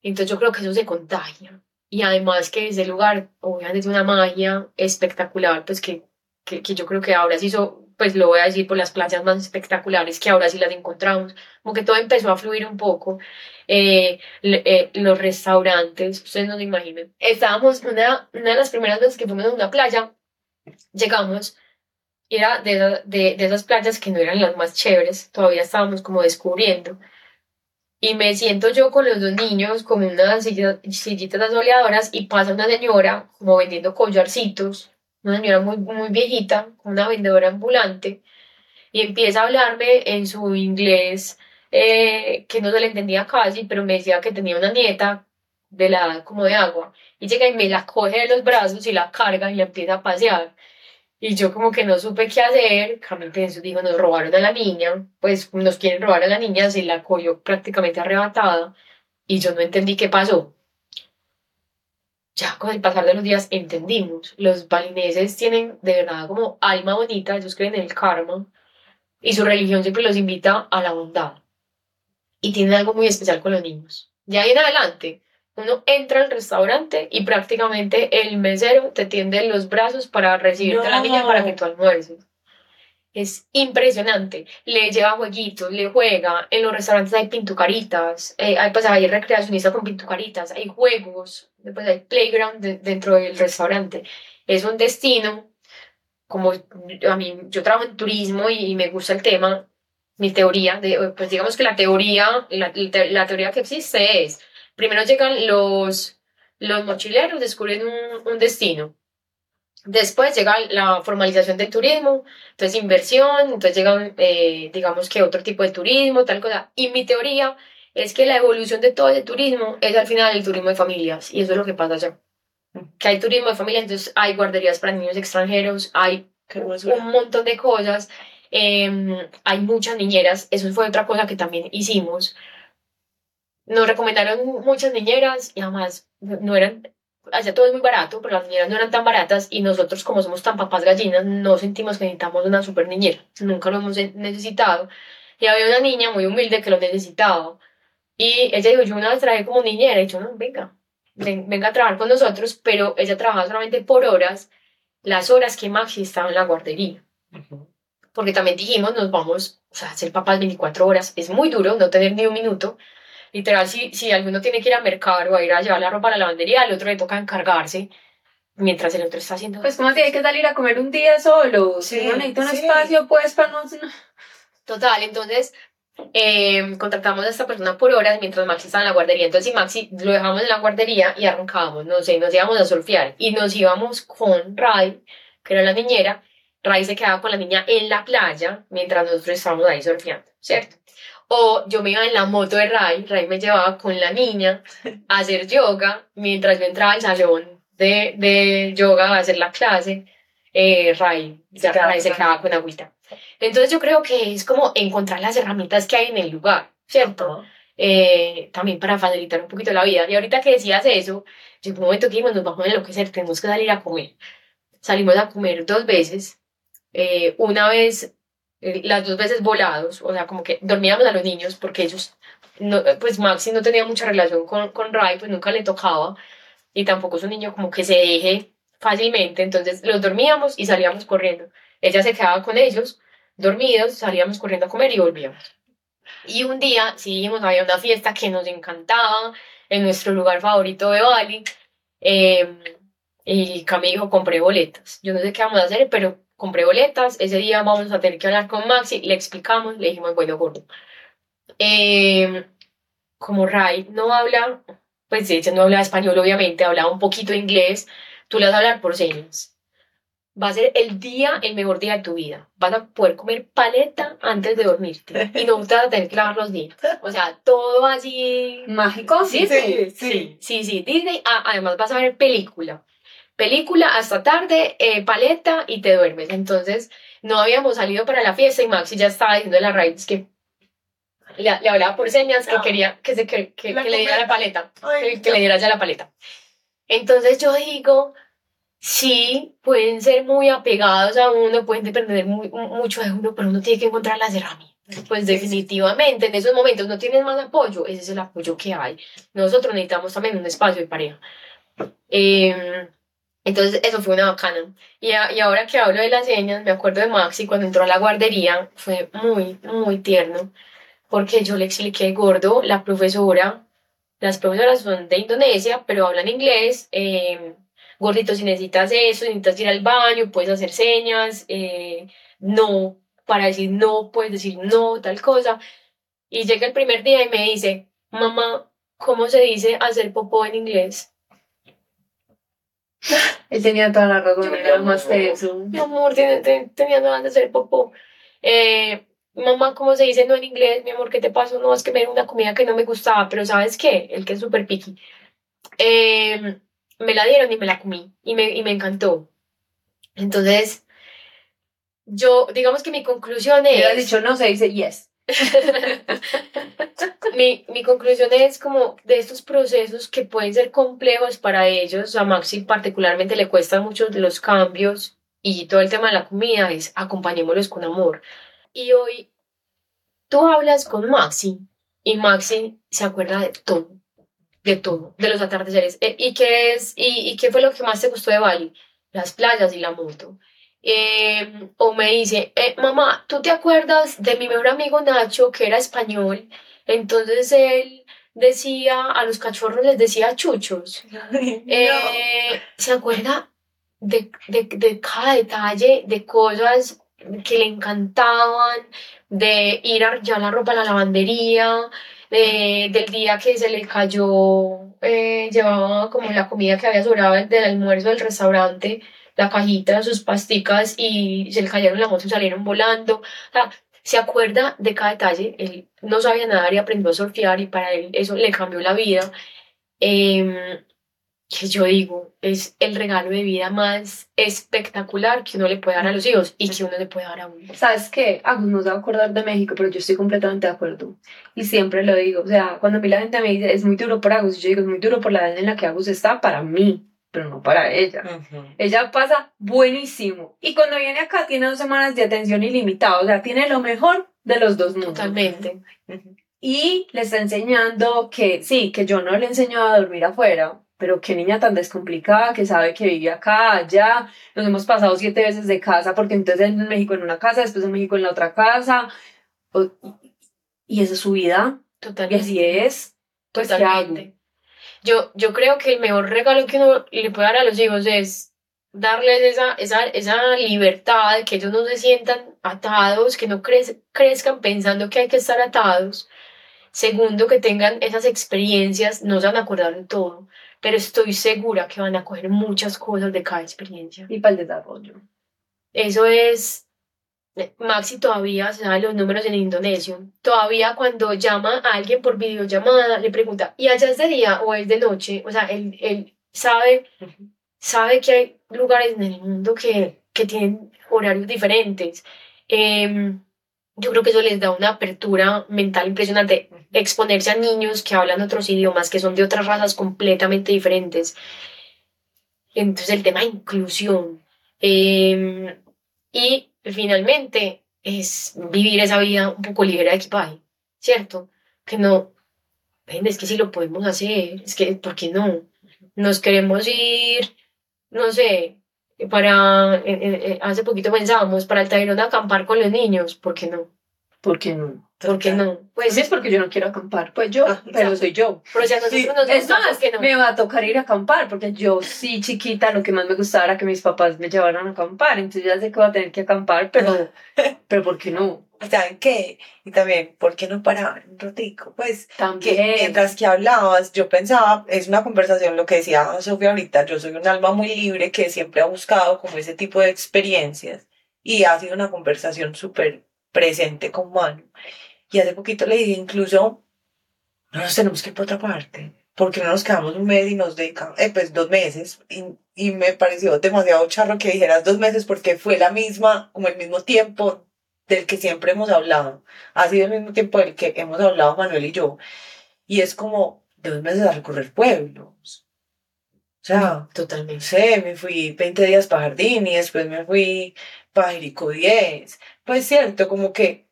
Entonces yo creo que eso se contagia. y además que ese lugar obviamente es una magia espectacular, pues que, que, que yo creo que ahora sí hizo, pues lo voy a decir por las playas más espectaculares que ahora sí las encontramos, como que todo empezó a fluir un poco, eh, eh, los restaurantes, ustedes no se imaginen, estábamos, una, una de las primeras veces que fuimos a una playa, llegamos era de, de, de esas playas que no eran las más chéveres, todavía estábamos como descubriendo. Y me siento yo con los dos niños, con unas silla- sillitas asoleadoras, y pasa una señora como vendiendo collarcitos, una señora muy, muy viejita, una vendedora ambulante, y empieza a hablarme en su inglés, eh, que no se le entendía casi, pero me decía que tenía una nieta de la edad como de agua, y llega y me la coge de los brazos y la carga y la empieza a pasear. Y yo como que no supe qué hacer, Camil pensó, dijo, nos robaron a la niña, pues nos quieren robar a la niña, se la cogió prácticamente arrebatada y yo no entendí qué pasó. Ya con el pasar de los días entendimos, los balineses tienen de verdad como alma bonita, ellos creen en el karma y su religión siempre los invita a la bondad y tienen algo muy especial con los niños. De ahí en adelante, uno entra al restaurante y prácticamente el mesero te tiende los brazos para recibirte a la niña para que tú almuerces. Es impresionante. Le lleva jueguitos, le juega. En los restaurantes hay pintucaritas, eh, hay, pues hay recreacionistas con pintucaritas, hay juegos, después hay playground de- dentro del restaurante. Es un destino, como a mí, yo trabajo en turismo y, y me gusta el tema, mi teoría, de, pues digamos que la teoría, la, la teoría que existe es Primero llegan los, los mochileros, descubren un, un destino. Después llega la formalización del turismo, entonces inversión, entonces llegan, eh, digamos que otro tipo de turismo, tal cosa. Y mi teoría es que la evolución de todo ese turismo es al final el turismo de familias, y eso es lo que pasa allá. Que hay turismo de familias, entonces hay guarderías para niños extranjeros, hay un montón de cosas. em, hay muchas niñeras, eso fue otra cosa que también hicimos. Nos recomendaron muchas niñeras y además no eran, allá todo es muy barato, pero las niñeras no eran tan baratas y nosotros como somos tan papás gallinas no sentimos que necesitamos una super niñera, nunca lo hemos necesitado. Y había una niña muy humilde que lo necesitaba. Y ella dijo, yo una vez trabajé como niñera y yo, no, venga, ven- venga a trabajar con nosotros, pero ella trabajaba solamente por horas, las horas que Maxi estaba en la guardería. Porque también dijimos, nos vamos, o sea, ser papás 24 horas es muy duro, no tener ni un minuto. Literal, si, si alguno tiene que ir a mercar o a ir a llevar la ropa a la lavandería, al otro le toca encargarse, mientras el otro está haciendo... Pues como hay que salir a comer un día solo, Sí, si uno necesita un sí. espacio, pues para no... Total, entonces eh, contratamos a esta persona por horas mientras Maxi estaba en la guardería. Entonces, si Maxi lo dejamos en la guardería y arrancábamos, no sé, nos íbamos a surfear y nos íbamos con Ray, que era la niñera. Ray se quedaba con la niña en la playa mientras nosotros estábamos ahí surfeando, ¿cierto? O yo me iba en la moto de Ray, Ray me llevaba con la niña a hacer yoga mientras yo entraba al salón de, de yoga a hacer la clase. Eh, Ray, Se quedaba Ray se con- quedaba con agüita. Entonces yo creo que es como encontrar las herramientas que hay en el lugar, ¿cierto? Eh, también para facilitar un poquito la vida. Y ahorita que decías eso, llegó un momento que nos vamos a enloquecer, tenemos que salir a comer. Salimos a comer dos veces, eh, una vez, las dos veces volados, o sea, como que dormíamos a los niños porque ellos, no, pues Maxi no tenía mucha relación con, con Ray, pues nunca le tocaba, y tampoco es un niño como que se deje fácilmente, entonces los dormíamos y salíamos corriendo. Ella se quedaba con ellos, dormidos, salíamos corriendo a comer y volvíamos. Y un día, sí había una fiesta que nos encantaba, en nuestro lugar favorito de Bali, eh, y Cami dijo, compré boletas. Yo no sé qué vamos a hacer, pero compré boletas. Ese día vamos a tener que hablar con Maxi, le explicamos, le dijimos, bueno, gordo. Eh, como Ray no habla, pues ella no habla español, obviamente, hablaba un poquito inglés, tú le vas a hablar por señas. Va a ser el día, el mejor día de tu vida. Vas a poder comer paleta antes de dormirte y no te vas a tener que lavar los dientes. O sea, todo así Mágico. Sí, Sí, sí, sí, sí. Disney, ah, además vas a ver película. Película hasta tarde, eh, paleta y te duermes. Entonces, no habíamos salido para la fiesta y Maxi ya estaba diciendo la Raids que le, le hablaba por señas que quería que, se, que, que, que le diera la paleta, Ay, que, le diera ya la paleta. Entonces yo digo, sí, pueden ser muy apegados a uno, pueden depender muy, mucho de uno, pero uno tiene que encontrar las herramientas. Pues definitivamente, en esos momentos no tienes más apoyo, ese es el apoyo que hay. Nosotros necesitamos también un espacio de pareja. Em, entonces, eso fue una bacana. Y, y ahora que hablo de las señas, me acuerdo de Maxi cuando entró a la guardería, fue muy, muy tierno, porque yo le expliqué, gordo, la profesora, las profesoras son de Indonesia, pero hablan inglés. Eh, gordito, si necesitas eso, necesitas ir al baño, puedes hacer señas, eh, no, para decir no, puedes decir no, tal cosa. Y llega el primer día y me dice, mamá, ¿cómo se dice hacer popó en inglés? Él tenía toda la razón, era más eso. Mi amor, tenía ganas de hacer popó. Eh, mamá, ¿cómo se dice no en inglés? Mi amor, ¿qué te pasó? No, es que me dio una comida que no me gustaba, pero ¿sabes qué? El que es súper picky. Eh, me la dieron y me la comí y me, y me encantó. Entonces, yo, digamos que mi conclusión es... has dicho no, se dice yes. Mi, mi conclusión es como de estos procesos que pueden ser complejos para ellos, a Maxi particularmente le cuestan mucho los cambios y todo el tema de la comida es acompañémoslos con amor. Y hoy tú hablas con Maxi y Maxi se acuerda de todo de todo, de los atardeceres. Eh, ¿Y, qué es, y, y, qué fue lo que más te gustó de Bali? Las playas y la moto. Eh, o me dice, eh, mamá, ¿tú te acuerdas de mi mejor amigo Nacho, que era español? Entonces él decía, a los cachorros les decía chuchos. [laughs] ¿Se acuerda de, de, de cada detalle, de cosas que le encantaban, de ir a ya la ropa a la lavandería, del día que se le cayó, eh, llevaba como la comida que había sobrado del almuerzo del restaurante, la cajita, sus pasticas y se le cayeron la moto y salieron volando. O sea, se acuerda de cada detalle. Él no sabía nadar y aprendió a surfear y para él eso le cambió la vida. Eh, que yo digo, es el regalo de vida más espectacular que uno le puede dar a los hijos y que uno le puede dar a uno. ¿Sabes qué? Agus nos va a acordar de México, pero yo estoy completamente de acuerdo. Y siempre lo digo, o sea, cuando a mí la gente me dice, es muy duro por Agus, yo digo, es muy duro por la edad en la que Agus está para mí, pero no para ella. Ella pasa buenísimo. Y cuando viene acá tiene dos semanas de atención ilimitada, o sea, tiene lo mejor de los dos mundos. Totalmente. Y le está enseñando que sí, que yo no le enseño a dormir afuera, pero qué niña tan descomplicada que sabe que vive acá, allá, nos hemos pasado siete veces de casa, porque entonces en México en una casa, después en México en la otra casa, y esa es su vida, Totalmente. y así es, pues Totalmente. Yo, yo creo que el mejor regalo que uno le puede dar a los hijos es darles esa, esa, esa libertad, que ellos no se sientan atados, que no crezcan pensando que hay que estar atados. Segundo, que tengan esas experiencias, no se van a acordar de todo, pero estoy segura que van a coger muchas cosas de cada experiencia. Y para el desarrollo. Eso es, Maxi todavía sabe los números en indonesio. Todavía cuando llama a alguien por videollamada, le pregunta, ¿y allá es de día o es de noche? O sea, él, él sabe, sabe que hay lugares en el mundo que, que tienen horarios diferentes. Eh, yo creo que eso les da una apertura mental impresionante. Exponerse a niños que hablan otros idiomas, que son de otras razas completamente diferentes. Entonces el tema de inclusión. Em, y finalmente es vivir esa vida un poco libre de equipaje, ¿cierto? Que no, es que si lo podemos hacer, es que, ¿por qué no? Nos queremos ir, no sé, para, eh, eh, hace poquito pensábamos, para el taller a acampar con los niños, ¿por qué no? ¿Por qué no? ¿Por qué no? Pues es porque yo no quiero acampar, pues yo, Ah, pero exacto. soy yo. Pero ya nosotros Sí, nos es más, ¿por qué no? me va a tocar ir a acampar, porque yo sí chiquita lo que más me gustaba era que mis papás me llevaran a acampar, entonces ya sé que voy a tener que acampar, pero, [laughs] pero ¿por qué no? ¿Saben qué? Y también, ¿por qué no parar un ratico? Pues que También. mientras que hablabas, yo pensaba, es una conversación, lo que decía Sofía ahorita, yo soy un alma muy libre que siempre ha buscado como ese tipo de experiencias y ha sido una conversación súper presente con Manu. Y hace poquito le dije incluso, no nos tenemos que ir por otra parte, porque no nos quedamos un mes y nos dedicamos, eh, pues dos meses, y, y me pareció demasiado charro que dijeras dos meses porque fue la misma, como el mismo tiempo del que siempre hemos hablado. Ha sido el mismo tiempo del que hemos hablado Manuel y yo. Y es como dos meses a recorrer pueblos. O sea, Totalmente. sé, me fui 20 días para Jardín y después me fui para Jerico 10. Pues cierto, como que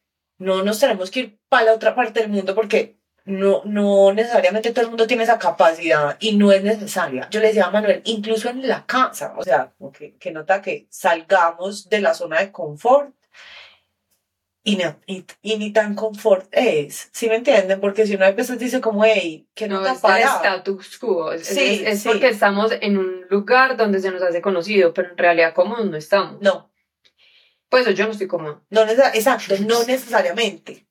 no nos tenemos que ir para la otra parte del mundo porque no, no necesariamente todo el mundo tiene esa capacidad y no es necesaria. Yo le decía a Manuel, incluso en la casa, o sea, como que, que nota que salgamos de la zona de confort y, no, y, y ni tan confort es, ¿sí me entienden? Porque si uno a veces dice como, hey, que no, No, está es el status quo. Es, Sí, es- es sí. porque estamos en un lugar donde se nos hace conocido, pero en realidad cómodos no estamos. No, Pues yo no estoy cómoda. no exacto, no necesariamente.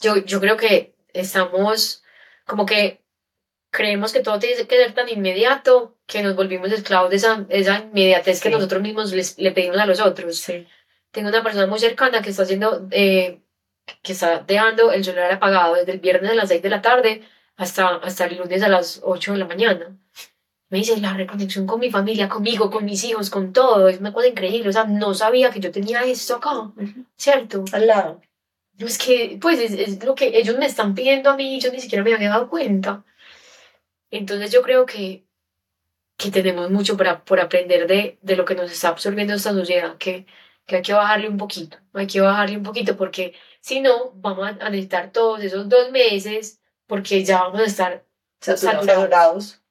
Yo, yo creo que estamos como que creemos que todo tiene que ser tan inmediato que nos volvimos esclavos de esa, esa inmediatez que Sí. nosotros mismos les, le pedimos a los otros. Sí. Tengo una persona muy cercana que está haciendo, eh, que está dejando el celular apagado desde el viernes a las 6 de la tarde hasta, hasta el lunes a las 8 de la mañana. Me dice, la reconexión con mi familia, conmigo, con mis hijos, con todo, es una cosa increíble. O sea, no sabía que yo tenía esto acá, ¿cierto? Al lado. No, es que, pues, es, es lo que ellos me están pidiendo a mí y yo ni siquiera me había dado cuenta. Entonces yo creo que, que tenemos mucho para, por aprender de, de lo que nos está absorbiendo esta sociedad, que, que hay que bajarle un poquito, hay que bajarle un poquito porque si no, vamos a a necesitar todos esos dos meses porque ya vamos a estar saturados. saturados.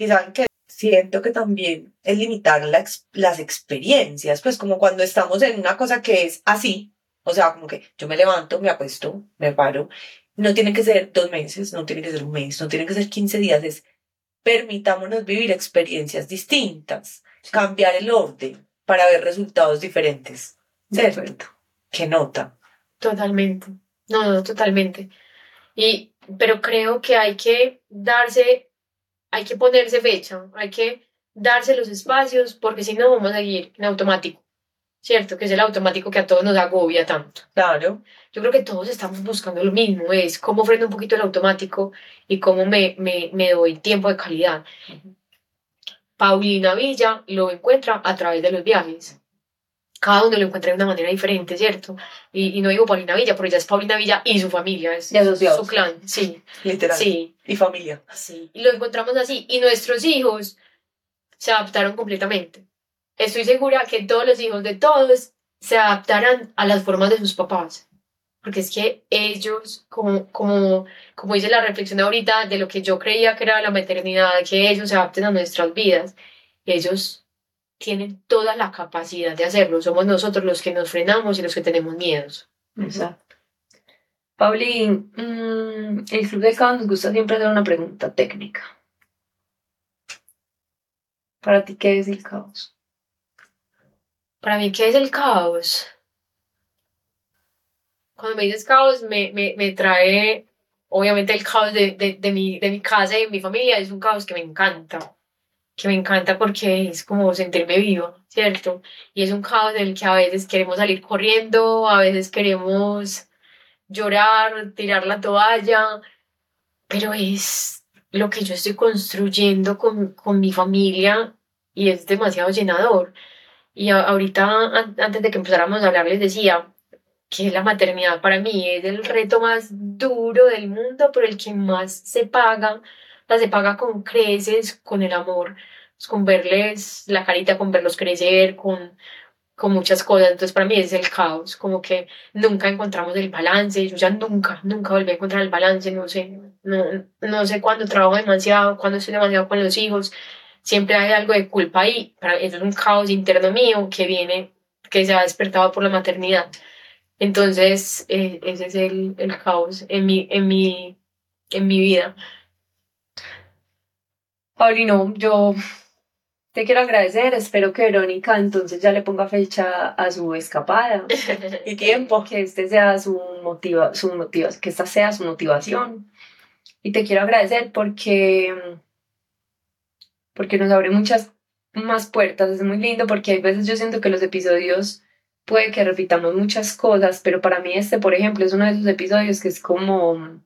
Y saben que siento que también es limitar la las experiencias, pues como cuando estamos en una cosa que es así, o sea, como que yo me levanto, me acuesto, me paro, no tiene que ser dos meses, no tiene que ser un mes, no tiene que ser 15 días, es permitámonos vivir experiencias distintas, cambiar el orden para ver resultados diferentes. ¿Cierto? ¿Qué nota? Totalmente. No, no, totalmente. Y, pero creo que hay que darse, hay que ponerse fecha, hay que darse los espacios, porque si no vamos a ir en automático, ¿cierto? Que es el automático que a todos nos agobia tanto. Claro. Yo creo que todos estamos buscando lo mismo, es cómo freno un poquito el automático y cómo me, me, me doy tiempo de calidad. Paulina Villa lo encuentra a través de los viajes. Cada uno lo encuentra de una manera diferente, ¿cierto? Y, y no digo Paulina Villa, porque ya es Paulina Villa y su familia, es su clan, sí, Literal. sí, Y familia. sí. Y lo encontramos así. Y nuestros hijos se adaptaron completamente. Estoy segura que todos los hijos de todos se adaptarán a las formas de sus papás. Porque es que ellos, como, como, como dice la reflexión ahorita de lo que yo creía que era la maternidad, que ellos se adapten a nuestras vidas, ellos tienen toda la capacidad de hacerlo. Somos nosotros los que nos frenamos y los que tenemos miedos. Exacto. Pauli, mm, el Club del Caos nos gusta siempre hacer una pregunta técnica. Para ti, ¿qué es el caos? Para mí, ¿qué es el caos? Cuando me dices caos, me, me, me trae, obviamente, el caos de, de, de, mi, de mi casa y de mi familia. Es un caos que me encanta. Que me encanta porque es como sentirme viva, ¿cierto? Y es un caos en el que a veces queremos salir corriendo, a veces queremos llorar, tirar la toalla, pero es lo que yo estoy construyendo con, con mi familia y es demasiado llenador. Y a- ahorita, an- antes de que empezáramos a hablar, les decía que la maternidad para mí es el reto más duro del mundo, pero el que más se paga. Se paga con creces, con el amor, pues, con verles la carita, con verlos crecer, con, con muchas cosas. Entonces, para mí es el caos, como que nunca encontramos el balance. Yo ya nunca, nunca volví a encontrar el balance. No sé, no, no sé cuándo trabajo demasiado, cuándo estoy demasiado con los hijos siempre hay algo de culpa ahí. Para, eso es un caos interno mío que viene, que se ha despertado por la maternidad. Entonces, eh, ese es el, el caos en mi, en, mi, en mi vida. Pauli, no, yo te quiero agradecer. Espero que Verónica entonces ya le ponga fecha a su escapada. [laughs] Y tiempo. que este sea su motiva, su motiva, que esta sea su motivación. Y te quiero agradecer porque, porque nos abre muchas más puertas. Es muy lindo porque hay veces yo siento que los episodios puede que repitamos muchas cosas, pero para mí este, por ejemplo, es uno de esos episodios que es como,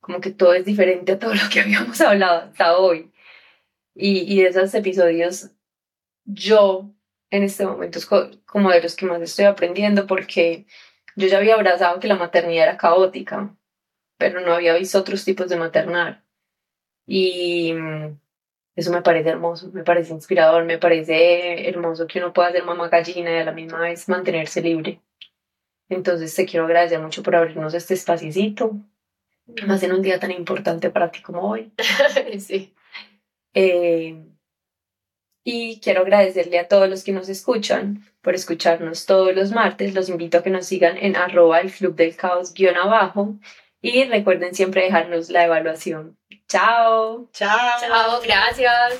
como que todo es diferente a todo lo que [laughs] habíamos hablado hasta hoy. Y, y de esos episodios, yo en este momento es co- como de los que más estoy aprendiendo porque yo ya había abrazado que la maternidad era caótica, pero no había visto otros tipos de maternar. Y mm, eso me parece hermoso, me parece inspirador, me parece hermoso que uno pueda ser mamá gallina y a la misma vez mantenerse libre. Entonces te quiero agradecer mucho por abrirnos este espaciecito más en un día tan importante para ti como hoy. [laughs] sí. Eh, y quiero agradecerle a todos los que nos escuchan por escucharnos todos los martes. Los invito a que nos sigan en arroba el club del caos guion abajo. Y recuerden siempre dejarnos la evaluación. Chao. Chao. Chao, gracias.